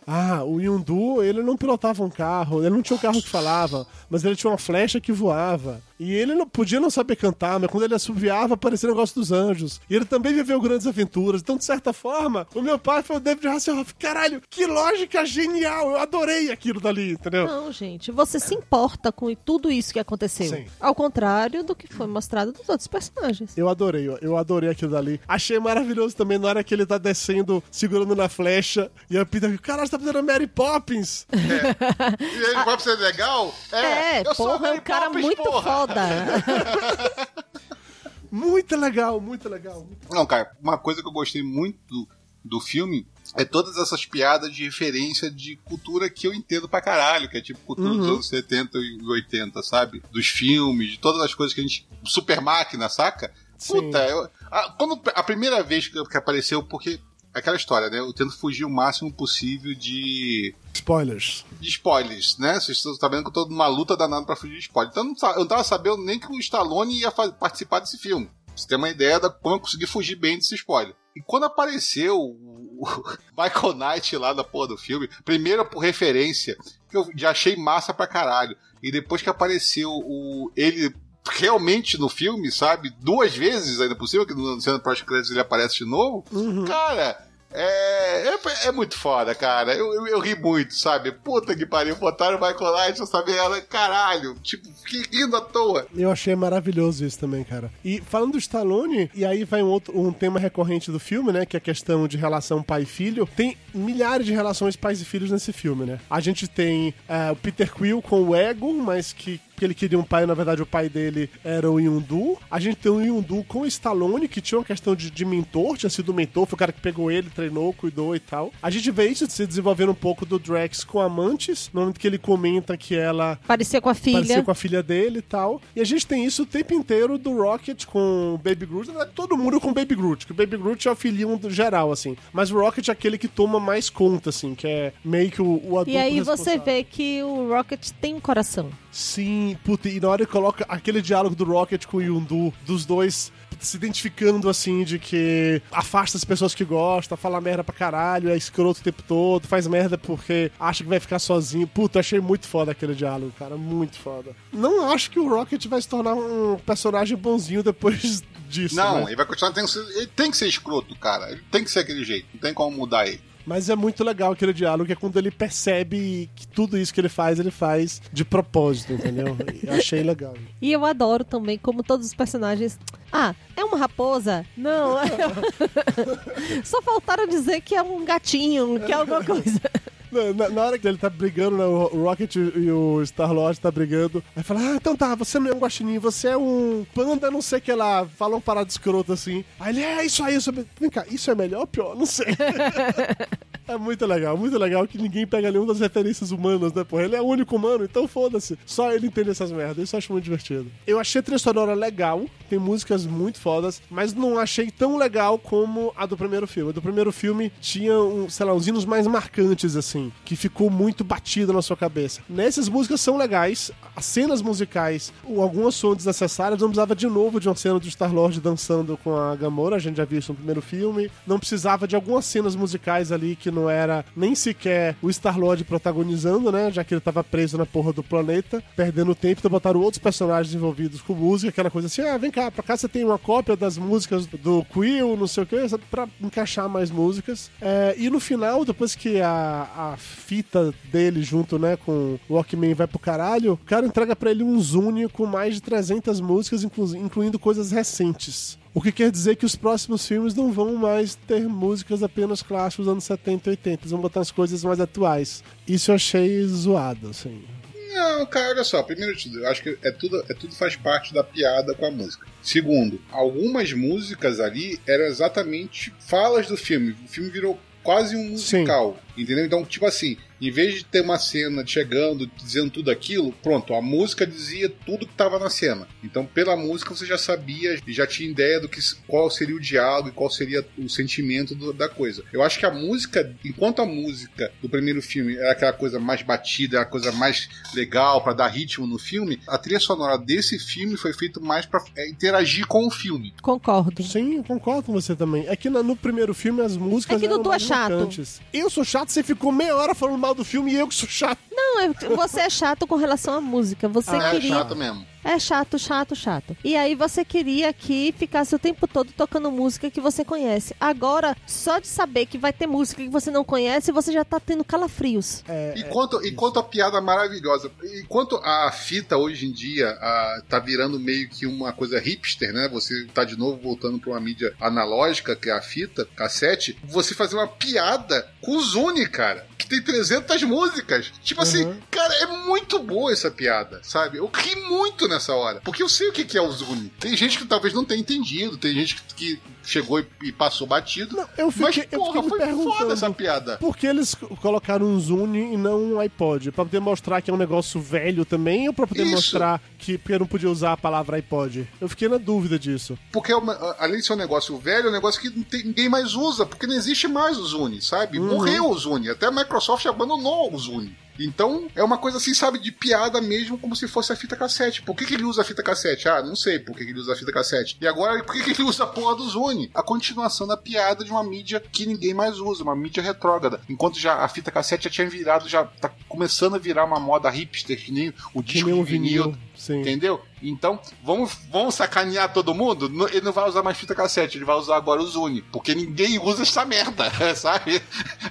Ah, o Yundu, ele não pilotava um carro, ele não tinha um carro que falava, mas ele tinha uma flecha que voava. E ele não podia não saber cantar, mas quando ele assoviava, aparecia o negócio dos anjos. E ele também viveu grandes aventuras. Então, de certa forma, o meu pai foi o David Hasselhoff. Caralho, que lógica genial! Eu adorei aquilo dali, entendeu? Não, gente, você se importa com tudo isso que aconteceu. Sim. Ao contrário do que foi mostrado dos outros personagens. Eu adorei, ó. eu adorei aquilo dali. Achei maravilhoso também na hora que ele tá descendo, segurando na flecha, e a Peter, caralho, você tá fazendo a Mary Poppins! E ele vai ser legal? É, eu sou porra, é um Mary cara Poppins, muito porra. foda. Muito legal, muito legal. Não, cara, uma coisa que eu gostei muito do, filme é todas essas piadas de referência de cultura que eu entendo pra caralho, que é tipo cultura dos Uhum. anos 70 e 80, sabe? Dos filmes, de todas as coisas que a gente. Super máquina, saca? Sim. Puta, eu, a, quando, a primeira vez que, que apareceu, porque. Aquela história, né? Eu tento fugir o máximo possível de, Spoilers. de spoilers, né? Vocês estão tá vendo que eu tô numa luta danada pra fugir de spoilers. Então eu não, tava sabendo nem que o Stallone ia participar desse filme. Você tem uma ideia de como eu consegui fugir bem desse spoiler. E quando apareceu o Michael Knight lá da porra do filme, primeiro por referência, que eu já achei massa pra caralho. E depois que apareceu o ele realmente no filme, sabe? Duas vezes ainda cima, que no cena pós créditos ele aparece de novo. Uhum. Cara, É, é, é muito foda, cara. Eu, eu, eu, ri muito, sabe? Puta que pariu, botaram o Michael Knight essa merda, caralho. Tipo, que rindo à toa. Eu achei maravilhoso isso também, cara. E falando do Stallone, e aí vai um, outro, um tema recorrente do filme, né? Que é a questão de relação pai-filho. Tem milhares de relações pais e filhos nesse filme, né? A gente tem uh, o Peter Quill com o Ego, mas que porque ele queria um pai, na verdade o pai dele era o Yundu. A gente tem o Yundu com o Stallone, que tinha uma questão de, de mentor, tinha sido mentor, foi o cara que pegou ele, treinou, cuidou e tal. A gente vê isso se desenvolvendo um pouco do Drax com a Mantis, no momento que ele comenta que ela... Parecia com a filha. Parecia com a filha dele e tal. E a gente tem isso o tempo inteiro do Rocket com o Baby Groot, na verdade, todo mundo com o Baby Groot, que o Baby Groot é o filhinho geral, assim. Mas o Rocket é aquele que toma mais conta, assim, que é meio que o, o adulto E aí você vê que o Rocket tem um coração. Sim, puta, e na hora que coloca aquele diálogo do Rocket com o Yundu, dos dois se identificando assim, de que afasta as pessoas que gostam, fala merda pra caralho, é escroto o tempo todo, faz merda porque acha que vai ficar sozinho. Puta, achei muito foda aquele diálogo, cara, muito foda. Não acho que o Rocket vai se tornar um personagem bonzinho depois disso. Não, né? ele vai continuar tendo. Ele tem que ser escroto, cara. Ele tem que ser aquele jeito, não tem como mudar ele. Mas é muito legal aquele diálogo, que é quando ele percebe que tudo isso que ele faz, ele faz de propósito, entendeu? Eu achei legal. E eu adoro também como todos os personagens. Ah, é uma raposa? Não. É... Só faltaram dizer que é um gatinho, que é alguma coisa. Na, na, hora que ele tá brigando, né, o Rocket e o Star-Lord tá brigando, aí fala, ah, então tá, você não é um guaxinim, você é um panda, não sei o que lá. Fala um parado escroto assim. Aí ele, é isso aí, isso... vem cá, isso é melhor ou pior? Não sei. É muito legal, muito legal que ninguém pega nenhuma das referências humanas, né, porra? Ele é o único humano, então foda-se. Só ele entende essas merdas. Isso eu acho muito divertido. Eu achei a trilha sonora legal, tem músicas muito fodas, mas não achei tão legal como a do primeiro filme. A do primeiro filme tinha, um, sei lá, uns hinos mais marcantes, assim, que ficou muito batido na sua cabeça. Nessas músicas são legais, as cenas musicais, algumas são desnecessárias, não precisava de novo de uma cena do Star-Lord dançando com a Gamora, a gente já viu isso no primeiro filme. Não precisava de algumas cenas musicais ali que não era nem sequer o Star-Lord protagonizando, né? Já que ele tava preso na porra do planeta, perdendo tempo, então botaram outros personagens envolvidos com música, aquela coisa assim, ah, vem cá, pra cá você tem uma cópia das músicas do Quill, não sei o que, pra encaixar mais músicas. É, e no final, depois que a, a fita dele junto, né, com o Walkman vai pro caralho, o cara entrega pra ele um Zune com mais de 300 músicas, inclu incluindo coisas recentes. O que quer dizer que os próximos filmes não vão mais ter músicas apenas clássicos dos anos 70 e 80, eles vão botar as coisas mais atuais. Isso eu achei zoado, assim. Não, cara, olha só. Primeiro de tudo, eu acho que é tudo, é tudo faz parte da piada com a música. Segundo, algumas músicas ali eram exatamente falas do filme. O filme virou quase um musical, Sim. entendeu? Então, tipo assim, em vez de ter uma cena chegando, dizendo tudo aquilo, pronto, a música dizia tudo que estava na cena. Então, pela música você já sabia e já tinha ideia do que qual seria o diálogo e qual seria o sentimento do, da coisa. Eu acho que a música, enquanto a música do primeiro filme era aquela coisa mais batida, a coisa mais legal para dar ritmo no filme, a trilha sonora desse filme foi feita mais para é, interagir com o filme. Concordo. Sim, concordo com você também. É que no primeiro filme as músicas é que tu é chato. Marcantes. Eu sou chato, você ficou meia hora falando mal do filme e eu que sou chato. Não, é, você é chato com relação à música. Você ah, queria. É chato mesmo. É chato, chato, chato. E aí você queria que ficasse o tempo todo tocando música que você conhece. Agora, só de saber que vai ter música que você não conhece, você já tá tendo calafrios. É, enquanto, é enquanto a piada maravilhosa, enquanto a fita hoje em dia a, tá virando meio que uma coisa hipster, né? Você tá de novo voltando pra uma mídia analógica, que é a fita, cassete, você fazer uma piada com o Zune, cara que tem 300 músicas. Tipo assim, uhum. assim, cara, é muito boa essa piada, sabe? Eu ri muito nessa hora. Porque eu sei o que é o Zune. Tem gente que talvez não tenha entendido, tem gente que chegou e, passou batido. Não, eu fiquei, mas, porra, eu foi foda essa piada. Por que eles colocaram um Zune e não um iPod? Pra poder mostrar que é um negócio velho também ou pra poder Isso. mostrar que porque não podia usar a palavra iPod? Eu fiquei na dúvida disso. Porque, é além de ser um negócio velho, é um negócio que ninguém mais usa, porque não existe mais o Zune, sabe? Uhum. Morreu o Zune. Até a Microsoft abandonou o Zune. Então, é uma coisa assim, sabe, de piada mesmo, como se fosse a fita cassete. Por que, que ele usa a fita cassete? Ah, não sei por que, que ele usa a fita cassete. E agora, por que, que ele usa a porra do Zune? A continuação da piada de uma mídia que ninguém mais usa, uma mídia retrógrada. Enquanto já a fita cassete já tinha virado, já tá começando a virar uma moda hipster, que nem o disco nem vinil. vinil Sim. Entendeu? Então, vamos, vamos sacanear todo mundo? Ele não vai usar mais fita cassete, ele vai usar agora o Zune. Porque ninguém usa essa merda, sabe?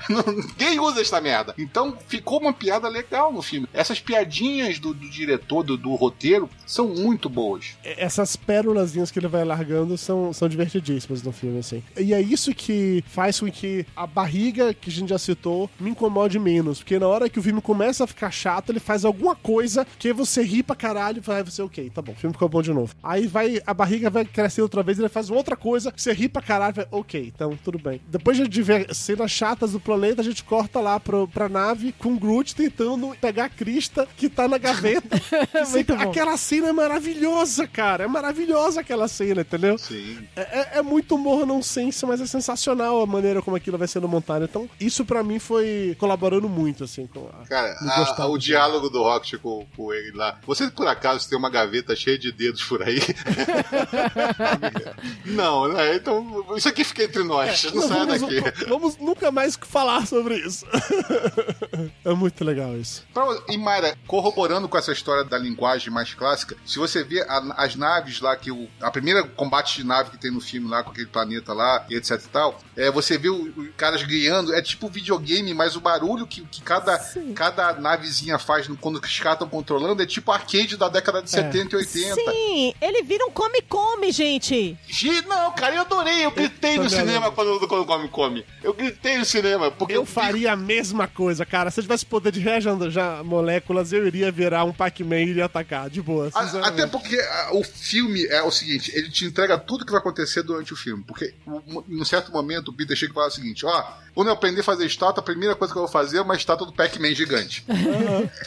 Ninguém usa essa merda. Então, ficou uma piada legal no filme. Essas piadinhas do, do diretor, do, do roteiro, são muito boas. essas pérolazinhas que ele vai largando são, são divertidíssimas no filme, assim. E é isso que faz com que a barriga, que a gente já citou, me incomode menos. Porque na hora que o filme começa a ficar chato, ele faz alguma coisa que você ri pra caralho e vai você, ok, tá bom, o filme ficou bom de novo. Aí vai, a barriga vai crescer outra vez, ele faz outra coisa, você ri pra caralho vai, ok, então tudo bem. Depois de ver cenas chatas do planeta, a gente corta lá pro, pra nave com o Groot tentando pegar a crista que tá na gaveta. Muito bom. Aquela cena é maravilhosa, cara. É maravilhosa aquela cena, entendeu? Sim. É, é- é muito humor não sense, mas é sensacional a maneira como aquilo vai sendo montado. Então, isso pra mim foi colaborando muito, assim, com a... Cara, a- o diálogo do Rocket com, com ele lá. Você, por acaso, tem uma gaveta cheia de dedos por aí? não, né? Então, isso aqui fica entre nós. não Não, sai daqui. vamos nunca mais falar sobre isso. é muito legal isso. E Mayra, corroborando com essa história da linguagem mais clássica, se você vê a- as naves lá, que o, a primeira combate de nave que tem no filme lá, com aquele planeta lá, e etc e tal, é, você vê os caras guiando, é tipo videogame, mas o barulho que, que cada, cada navezinha faz no- quando os caras estão controlando é tipo arcade da década de 70 e 80. Sim, ele vira um come-come, gente. Não, cara, eu adorei. Eu gritei no também cinema quando, quando come come. Eu gritei no cinema. Porque Eu faria a mesma coisa, cara. Se eu tivesse poder de reagendar moléculas, eu iria virar um Pac-Man e iria atacar, de boa. A-. Até porque ah, o filme é o seguinte, ele te entrega tudo que vai acontecer durante o filme. Porque um- em um certo momento o Peter chega e fala o seguinte: ó, quando eu aprender a fazer estátua, a primeira coisa que eu vou fazer é uma estátua do Pac-Man gigante.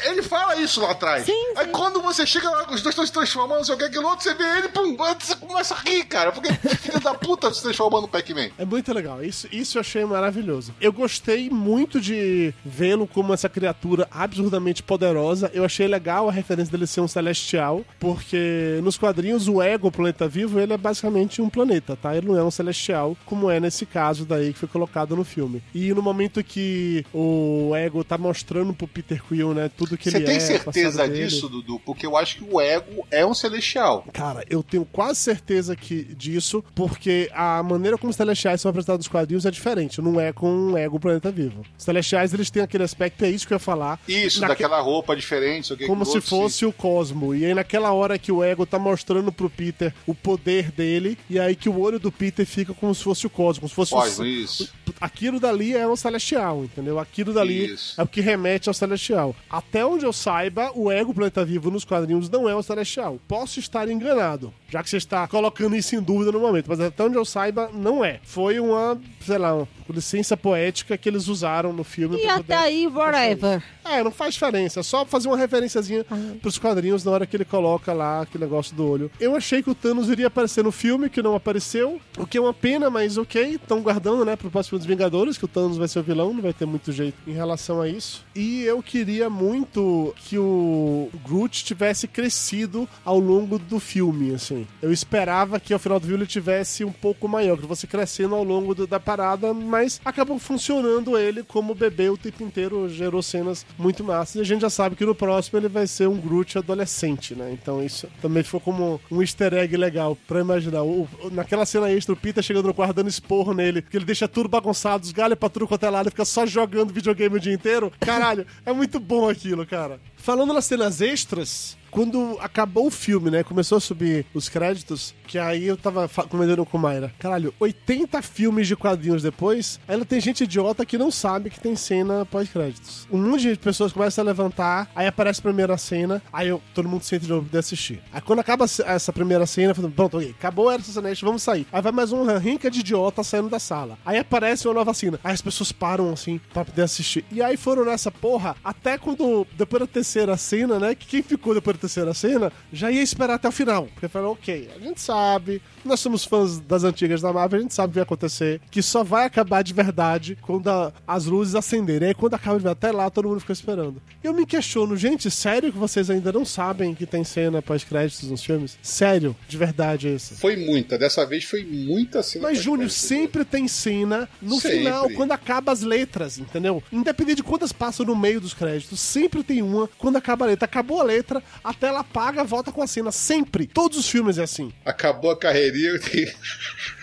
ele fala isso lá atrás. Sim, Aí quando você chega lá, os dois estão se transformando, não sei o que, aquilo outro, você vê ele, pum, você começa a rir, cara. Porque filho da puta se transformando no Pac-Man. É muito legal. Isso, isso eu achei maravilhoso. Eu gostei muito de vê-lo como essa criatura absurdamente poderosa. Eu achei legal a referência dele ser um celestial, porque nos quadrinhos o Ego, o planeta vivo, ele é basicamente um planeta, tá? Ele não é um celestial, como é nesse caso daí que foi colocado no filme. E no momento que o Ego tá mostrando pro Peter Quill, né, tudo que Você ele tem é, o certeza passado dele. disso, Dudu? Porque eu acho que o ego é um celestial. Cara, eu tenho quase certeza que disso, porque a maneira como os Celestiais são apresentados nos quadrinhos é diferente. Não é com um ego planeta vivo. Os Celestiais, eles têm aquele aspecto, é isso que eu ia falar. Isso, Naque- daquela roupa diferente, que Como que se outro, fosse o Cosmo. E aí, naquela hora que o ego tá mostrando pro Peter o poder dele, e aí que o olho do Peter fica como se fosse o Cosmo, como se fosse o. isso. Aquilo dali é um celestial, entendeu? Aquilo dali Isso. é o que remete ao celestial. Até onde eu saiba, o ego planeta vivo nos quadrinhos não é um celestial. Posso estar enganado, já que você está colocando isso em dúvida no momento, mas até onde eu saiba, não é. Foi uma, sei lá, uma licença poética que eles usaram no filme. E até aí, whatever. É, não faz diferença. É só fazer uma referenciazinha pros quadrinhos na hora que ele coloca lá aquele negócio do olho. Eu achei que o Thanos iria aparecer no filme, que não apareceu. O que é uma pena, mas ok. Estão guardando, né, pro próximo dos Vingadores, que o Thanos vai ser o vilão, não vai ter muito jeito em relação a isso. E eu queria muito que o Groot tivesse crescido ao longo do filme, assim. Eu esperava que ao final do filme ele tivesse um pouco maior, que fosse crescendo ao longo do- da parada, mas acabou funcionando ele como bebê o tempo inteiro, gerou cenas muito massas. E a gente já sabe que no próximo ele vai ser um Groot adolescente, né? Então isso também ficou como um easter egg legal pra imaginar. O- naquela cena extra, o Peter chegando no quarto dando esporro nele, que ele deixa tudo os galhos pra tudo quanto é lado, fica só jogando videogame o dia inteiro. Caralho, é muito bom aquilo, cara. Falando nas cenas extras, quando acabou o filme, né? Começou a subir os créditos, que aí eu tava comentando com Mayra. Caralho, 80 filmes de quadrinhos depois, ainda tem gente idiota que não sabe que tem cena pós-créditos. Um monte de pessoas começam a levantar, aí aparece a primeira cena, aí eu- todo mundo senta de novo poder assistir. Aí quando acaba essa primeira cena, falo, pronto, ok, acabou a Era Celeste, vamos sair. Aí vai mais um rinca de idiota saindo da sala. Aí aparece uma nova cena. Aí as pessoas param assim pra poder assistir. E aí foram nessa porra até quando, depois da terceira cena, né? Que quem ficou depois da terceira cena já ia esperar até o final. Porque falou, ok, a gente sabe, nós somos fãs das antigas da Marvel, a gente sabe o que vai acontecer, que só vai acabar de verdade quando a- as luzes acenderem. Aí quando acaba de ver até lá, todo mundo fica esperando. Eu me questiono, gente, sério que vocês ainda não sabem que tem cena pós-créditos nos filmes? Sério, de verdade isso. Foi muita, dessa vez foi muita cena. Mas, Júnior, sempre tem cena no Sempre. final, quando acaba as letras, entendeu? Independente de quantas passam no meio dos créditos, sempre tem uma quando acaba a letra. Acabou a letra, a a tela apaga, volta com a cena. Sempre. Todos os filmes é assim. Acabou a carreirinha.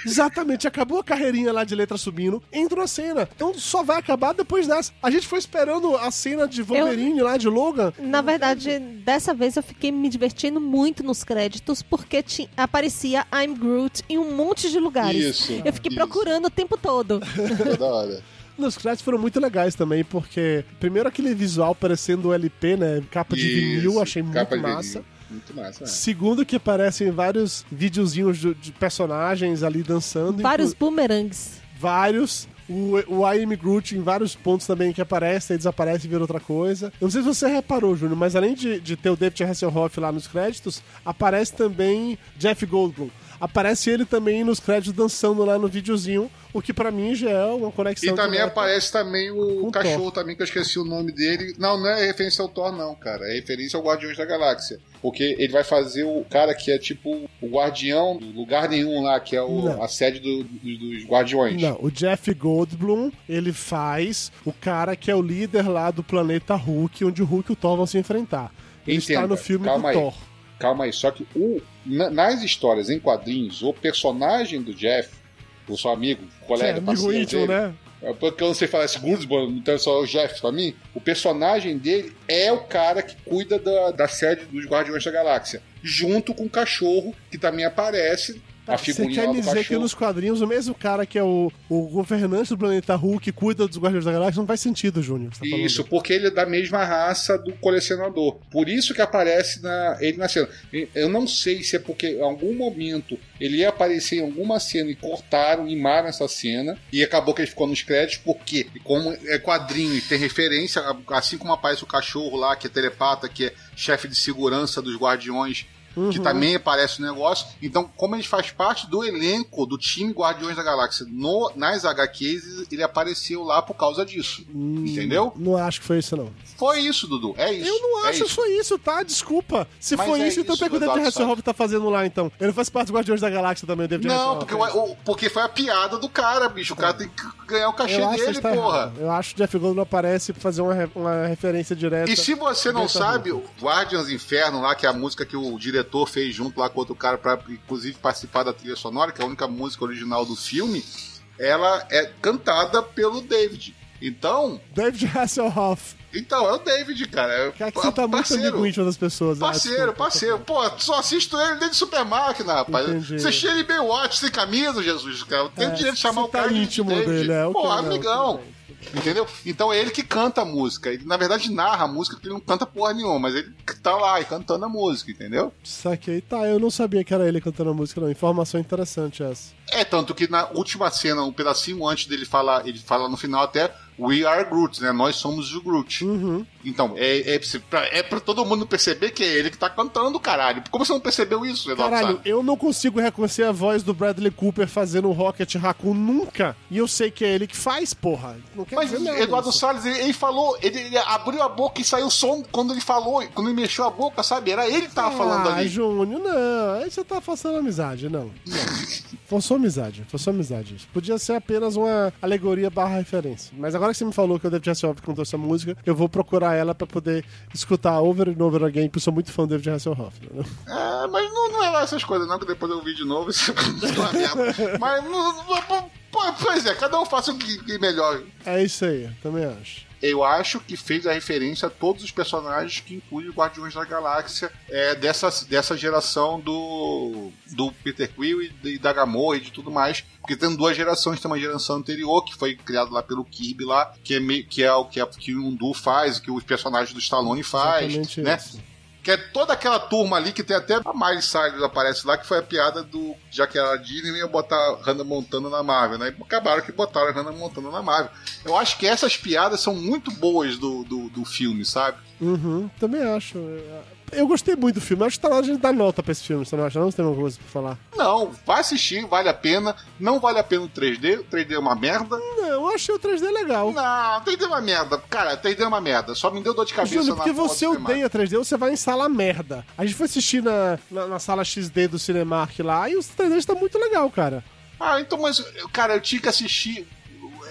Exatamente, acabou a carreirinha lá de letra subindo, entra na cena. Então só vai acabar depois dessa. A gente foi esperando a cena de Wolverine lá, de Logan. Na verdade, dessa vez eu fiquei me divertindo muito nos créditos, porque ti- aparecia I'm Groot em um monte de lugares. Isso, Eu fiquei isso. procurando o tempo todo. Toda hora. Os créditos foram muito legais também, porque primeiro aquele visual parecendo o LP, né? Capa de vinil, Isso, achei muito massa. vinil. Muito massa, né? Segundo que aparecem vários videozinhos de, de personagens ali dançando. Vários inclu- boomerangs. Vários. O, o I Am Groot em vários pontos também que aparece, aí desaparece e vira outra coisa. Eu não sei se você reparou, Júnior, mas além de, de ter o David Hasselhoff lá nos créditos, aparece também Jeff Goldblum. Aparece ele também nos créditos dançando lá no videozinho, o que pra mim já é uma conexão E também aparece também o o cachorro Thor. também, que eu esqueci o nome dele. Não, não é referência ao Thor, não, cara. É referência ao Guardiões da Galáxia. Porque ele vai fazer o cara que é tipo o guardião do lugar nenhum lá, que é o- Não. a sede do- do- dos Guardiões. Não, o Jeff Goldblum, ele faz o cara que é o líder lá do planeta Hulk, onde o Hulk e o Thor vão se enfrentar. Ele está Entenda, no filme calma do aí. Thor. Calma aí, só que o, na- nas histórias em quadrinhos, o personagem do Jeff, o seu amigo, colega, É, amigo íntimo, dele, né? É porque eu não sei falar esse Goodsboro, então é só o Jeff pra mim. O personagem dele é o cara que cuida da, da sede dos Guardiões da Galáxia. Junto com o cachorro, que também aparece. A Você figurinha quer lá me dizer que nos quadrinhos o mesmo cara que é o, o governante do planeta Hulk que cuida dos Guardiões da Galáxia não faz sentido, Júnior. você tá. Isso, porque ele é da mesma raça do colecionador. Por isso que aparece na, ele na cena. Eu não sei se é porque em algum momento ele ia aparecer em alguma cena e cortaram, limaram essa cena, e acabou que ele ficou nos créditos, porque como é quadrinho e tem referência, assim como aparece o cachorro lá, que é telepata, que é chefe de segurança dos guardiões. Que também aparece no negócio. Então, como ele faz parte do elenco do time Guardiões da Galáxia no, nas HQs, ele apareceu lá por causa disso. Entendeu? Não acho que foi isso, não. Foi isso, Dudu. É isso. Eu não é acho que foi isso, tá? Desculpa. Se Mas foi é isso, então isso, o que o David Hasselhoff tá fazendo lá, então? Ele faz parte dos Guardiões da Galáxia também, o David Não, porque, o- o- porque foi a piada do cara, bicho. O cara tem que ganhar o cachê dele, tá porra. errado. Eu acho que o Jeff Goldblum aparece pra fazer uma, uma referência direta. E se você não sabe, Guardians Inferno lá, que é a música que o diretor fez junto lá com outro cara pra, inclusive, participar da trilha sonora, que é a única música original do filme, ela é cantada pelo David. Então, David Hasselhoff. então é o David, cara. É Cara, que você tá muito parceiro. amigo íntimo das pessoas. ah, Parceiro, parceiro. Pô, só assisto ele desde Super Máquina, rapaz. Entendi. Você cheira ele bem watch sem camisa, Jesus, cara. Tem É, direito de chamar o cara tá de íntimo David. dele, é, Pô, não, amigão. bem. Entendeu? Então é ele que canta a música. Ele, na verdade, narra a música, porque ele não canta porra nenhuma, mas ele tá lá e cantando a música, entendeu? Saquei. Tá, eu não sabia que era ele cantando a música, não. Informação interessante essa. É, tanto que na última cena, um pedacinho antes dele falar, ele fala no final até We are Groot, né? Nós somos o Groot. Uhum. Então, é, é, pra, é pra todo mundo perceber que é ele que tá cantando, caralho. Como você não percebeu isso, Eduardo Caralho, Salles? eu não consigo reconhecer a voz do Bradley Cooper fazendo o Rocket Raccoon nunca. E eu sei que é ele que faz, porra. Não quer Mas dizer nada Eduardo isso. Salles, ele, ele falou, ele, ele abriu a boca e saiu som quando ele falou, quando ele mexeu a boca, sabe? Era ele que tava falando ah, ali. Júnior, não. Aí você tá afastando a amizade, não. Não. Forçou amizade, forçou amizade. Isso Podia ser apenas uma alegoria barra referência. Mas agora que você me falou que o David Hasselhoff cantou essa música, eu vou procurar ela pra poder escutar over and over again, porque eu sou muito fã do David Hasselhoff. entendeu? É, mas não, não é lá essas coisas, não, que depois eu vi de novo isso. Mas, não- pois é, cada um faça o que, que melhor. É isso aí, também acho. Eu acho que fez a referência a todos os personagens que inclui os Guardiões da Galáxia é, dessa, dessa geração do, do Peter Quill e, de- da Gamora e de tudo mais. Porque tem duas gerações, tem uma geração anterior que foi criada lá pelo Kirby lá, que é, meio, que é o que, é, que o Undu faz, que os personagens do Stallone faz, Exatamente né? isso. Que é toda aquela turma ali que tem até a Miley Cyrus aparece lá, que foi a piada do. Já que era Disney, ia botar Hannah Montana na Marvel, né? E acabaram que botaram Hannah Montana na Marvel. Eu acho que essas piadas são muito boas do, do, do filme, sabe? Uhum, também acho. Eu gostei muito do filme. Acho que tá na hora de dar nota pra esse filme, você não acha? Não Você tem alguma coisa pra falar? Não, vai assistir, vale a pena. Não vale a pena o 3D, o 3D é uma merda. Não, eu achei o 3D legal. Não, 3D é uma merda. Cara, 3D é uma merda. Só me deu dor de cabeça Júnior, porque você odeia 3D, você vai em sala merda. A gente foi assistir na, na, na sala XD do Cinemark lá e o 3D tá muito legal, cara. Ah, então, mas, cara, eu tinha que assistir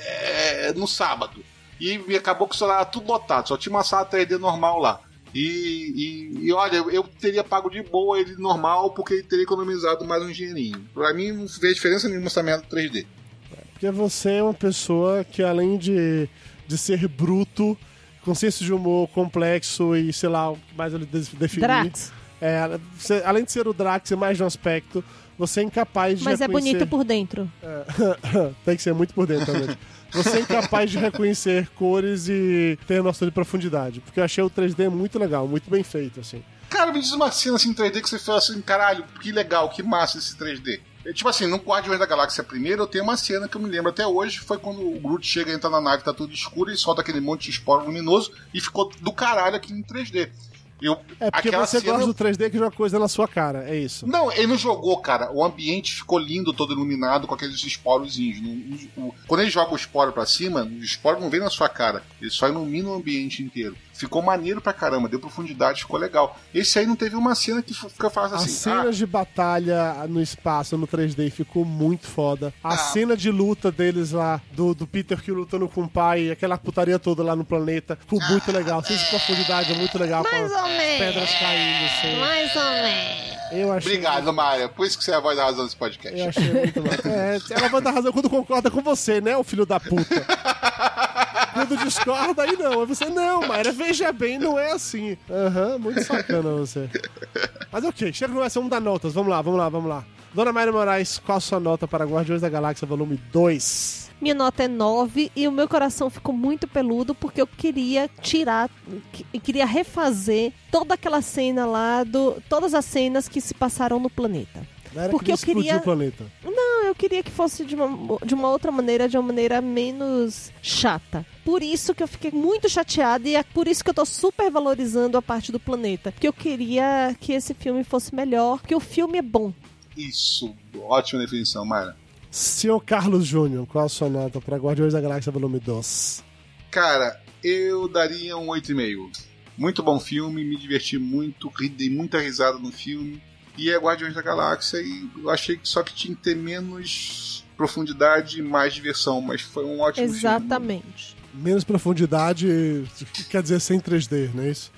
é, no sábado. E acabou que o celular era tudo lotado, só tinha uma sala 3D normal lá. E, e, e olha, eu teria pago de boa ele normal porque ele teria economizado mais um dinheirinho. Pra mim não fez diferença nenhuma essa merda 3D. Porque você é uma pessoa que, além de, de ser bruto, com senso de humor complexo e, sei lá, o que mais ele de- definir. Drax. É, você- além de ser o Drax e mais de um aspecto, você é incapaz de Mas é bonito por dentro. Tem que ser muito por dentro também. Você é incapaz de reconhecer cores e ter noção de profundidade. Porque eu achei o 3D muito legal, muito bem feito, assim. Cara, me diz uma cena assim 3D que você fala assim, caralho, que legal, que massa esse 3D. É, tipo assim, no Guardiões da Galáxia primeiro, eu tenho uma cena que eu me lembro até hoje, foi quando o Groot chega, entra na nave, tá tudo escuro, e solta aquele monte de esporo luminoso, e ficou do caralho aqui em 3D. Eu, É porque você cena- gosta do 3D que joga coisa na sua cara, é isso. Não, ele não jogou, cara. O ambiente ficou lindo, todo iluminado com aqueles esporozinhos. Quando ele joga o esporo pra cima, o esporo não vem na sua cara. Ele só ilumina o ambiente inteiro. Ficou maneiro pra caramba, deu profundidade, ficou legal. Esse aí não teve uma cena que fica fácil As assim. cenas de batalha no espaço, no 3D, ficou muito foda. A Ah. cena de luta deles lá, do, do Peter Quill lutando com o pai, aquela putaria toda lá no planeta, ficou muito legal. Sem profundidade, é muito legal. Mais ou menos. pedras caindo, assim. Mais ou menos. Eu achei... Obrigado, Maria. Por isso que você é a voz da razão desse podcast. Eu achei muito massa. É, ela vai dar razão quando concorda com você, né, o filho da puta? quando discorda, aí não. Aí você, não, Mayra, veja bem, não é assim. Aham, muito sacana você. Mas ok, chega no S1 da notas. Vamos lá, vamos lá, vamos lá. Dona Mayra Moraes, qual a sua nota para Guardiões da Galáxia volume 2? Minha nota é 9 e o meu coração ficou muito peludo porque eu queria tirar, que- queria refazer toda aquela cena lá, do, todas as cenas que se passaram no planeta. Era Porque que eu queria- o planeta. Não, eu queria que fosse de uma, de uma outra maneira, de uma maneira menos chata. Por isso que eu fiquei muito chateada e é por isso que eu tô super valorizando a parte do planeta. Porque eu queria que esse filme fosse melhor, porque o filme é bom. Isso, ótima definição, Mayra. Senhor Carlos Júnior, qual a sua nota para Guardiões da Galáxia volume 2? Cara, eu daria um 8,5. Muito bom filme, me diverti muito, ri- dei muita risada no filme. E é Guardiões da Galáxia e eu achei que só que tinha que ter menos profundidade e mais diversão, mas foi um ótimo filme. Exatamente. Menos profundidade, quer dizer sem 3D, não é isso?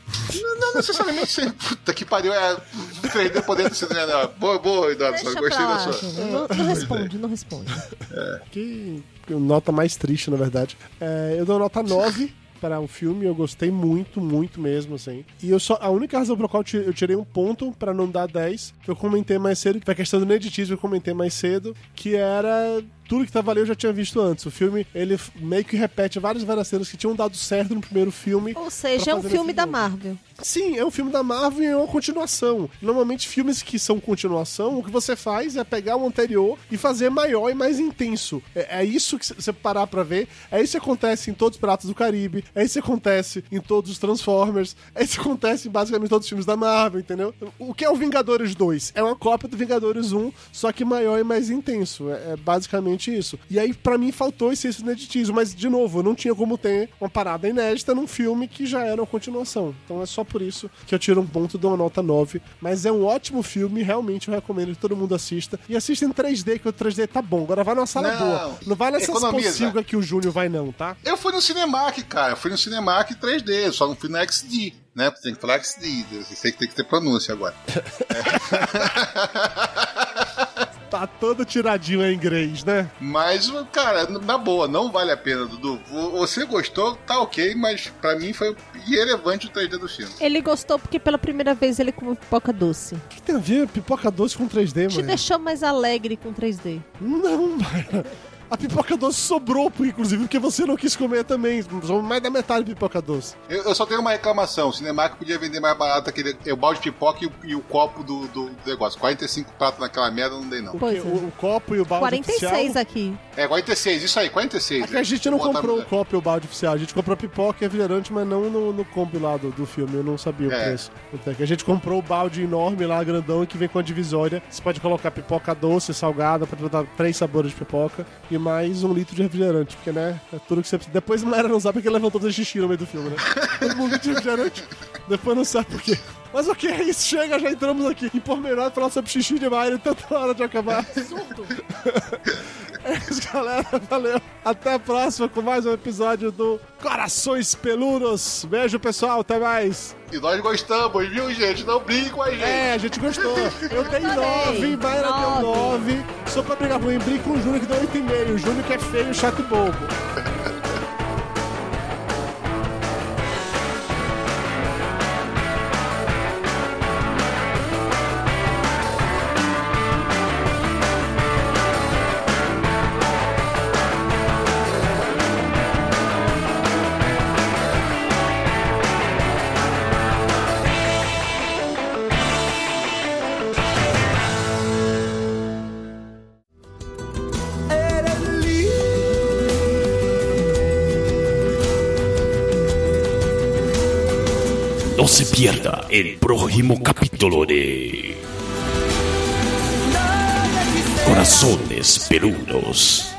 Não necessariamente ser. Puta que pariu, é 3D podendo ser. Né? Boa, boa, Eduardo, Deixa gostei pra da lá, sua. Não, não responde, não responde. Que que nota mais triste, na verdade. É, eu dou nota 9 para o filme, eu gostei muito, muito mesmo, assim. E eu só, a única razão pela qual eu ti- eu tirei um ponto para não dar 10, que eu comentei mais cedo, que foi a questão do neditismo, eu comentei mais cedo, que era tudo que tava ali eu já tinha visto antes. O filme, ele meio que repete várias várias cenas que tinham dado certo no primeiro filme. Ou seja, é um filme da. Marvel. Sim, é um filme da Marvel e é uma continuação. Normalmente, filmes que são continuação, o que você faz é pegar o anterior e fazer maior e mais intenso. É, é isso que você parar pra ver. É isso que acontece em todos os Pratos do Caribe. É isso que acontece em todos os Transformers. É isso que acontece em basicamente todos os filmes da Marvel, entendeu? O que é o Vingadores 2? É uma cópia do Vingadores 1, só que maior e mais intenso. É, é basicamente isso. E aí, pra mim, faltou esse esse ineditismo. Mas, de novo, não tinha como ter uma parada inédita num filme que já era uma continuação. Então é só por isso que eu tiro um ponto e dou uma nota 9. Mas é um ótimo filme, realmente eu recomendo que todo mundo assista. E assista em 3D, que o 3D tá bom. Agora vai numa sala Não, boa. Não vai nessas pocilgas que o Júnior vai, não, tá? Eu fui no Cinemark, cara. Eu fui no Cinemark 3D, só não fui no XD, né? Tem que falar XD. Eu sei que tem que ter pronúncia agora. Tá todo tiradinho em inglês, né? Mas, cara, na boa, não vale a pena, Dudu. Vo- Você gostou, tá ok, mas pra mim foi irrelevante o 3D do filme. Ele gostou porque pela primeira vez ele comeu pipoca doce. O que tem a ver pipoca doce com 3D, Te mano? deixou mais alegre com 3D. Não, mano. A pipoca doce sobrou, inclusive, porque você não quis comer também. Somos mais da metade de pipoca doce. Eu, eu só tenho uma reclamação: o Cinemark podia vender mais barato aquele é o balde de pipoca e o, e o copo do, do negócio. 45 pratos naquela merda não dei, não. Pois Porque é. o, o copo e o balde 46 oficial... aqui. É, 46, isso aí, 46. É que a gente não Vou comprou o copo e o balde oficial. A gente comprou pipoca e refrigerante, mas não no, no combo lá do, do filme. Eu não sabia o É. preço. Então, é que a gente comprou o balde enorme lá, grandão, que vem com a divisória. Você pode colocar pipoca doce, salgada, pode botar três sabores de pipoca e mais um litro de refrigerante. Porque, né, é tudo que você precisa. Depois não era não sabe porque ele levantou fazer xixi no meio do filme, né? Todo mundo de refrigerante. Depois não sabe por quê. Mas ok, é isso. Chega, já entramos aqui em pormenor falar sobre xixi de Mayra, então tá hora de acabar. Surdo. É isso, galera. Valeu. Até a próxima com mais um episódio do Corações Peludos. Beijo, pessoal. Até mais. E nós gostamos, viu, gente? Não brinque com a gente. É, a gente gostou. Eu dei. 9, Mayra deu Nove. 9. Só pra brigar ruim, brinque com o Júnior que deu 8,5. O Júnior que é feio, chato e bobo. No se pierda el próximo capítulo de Corazones Peludos.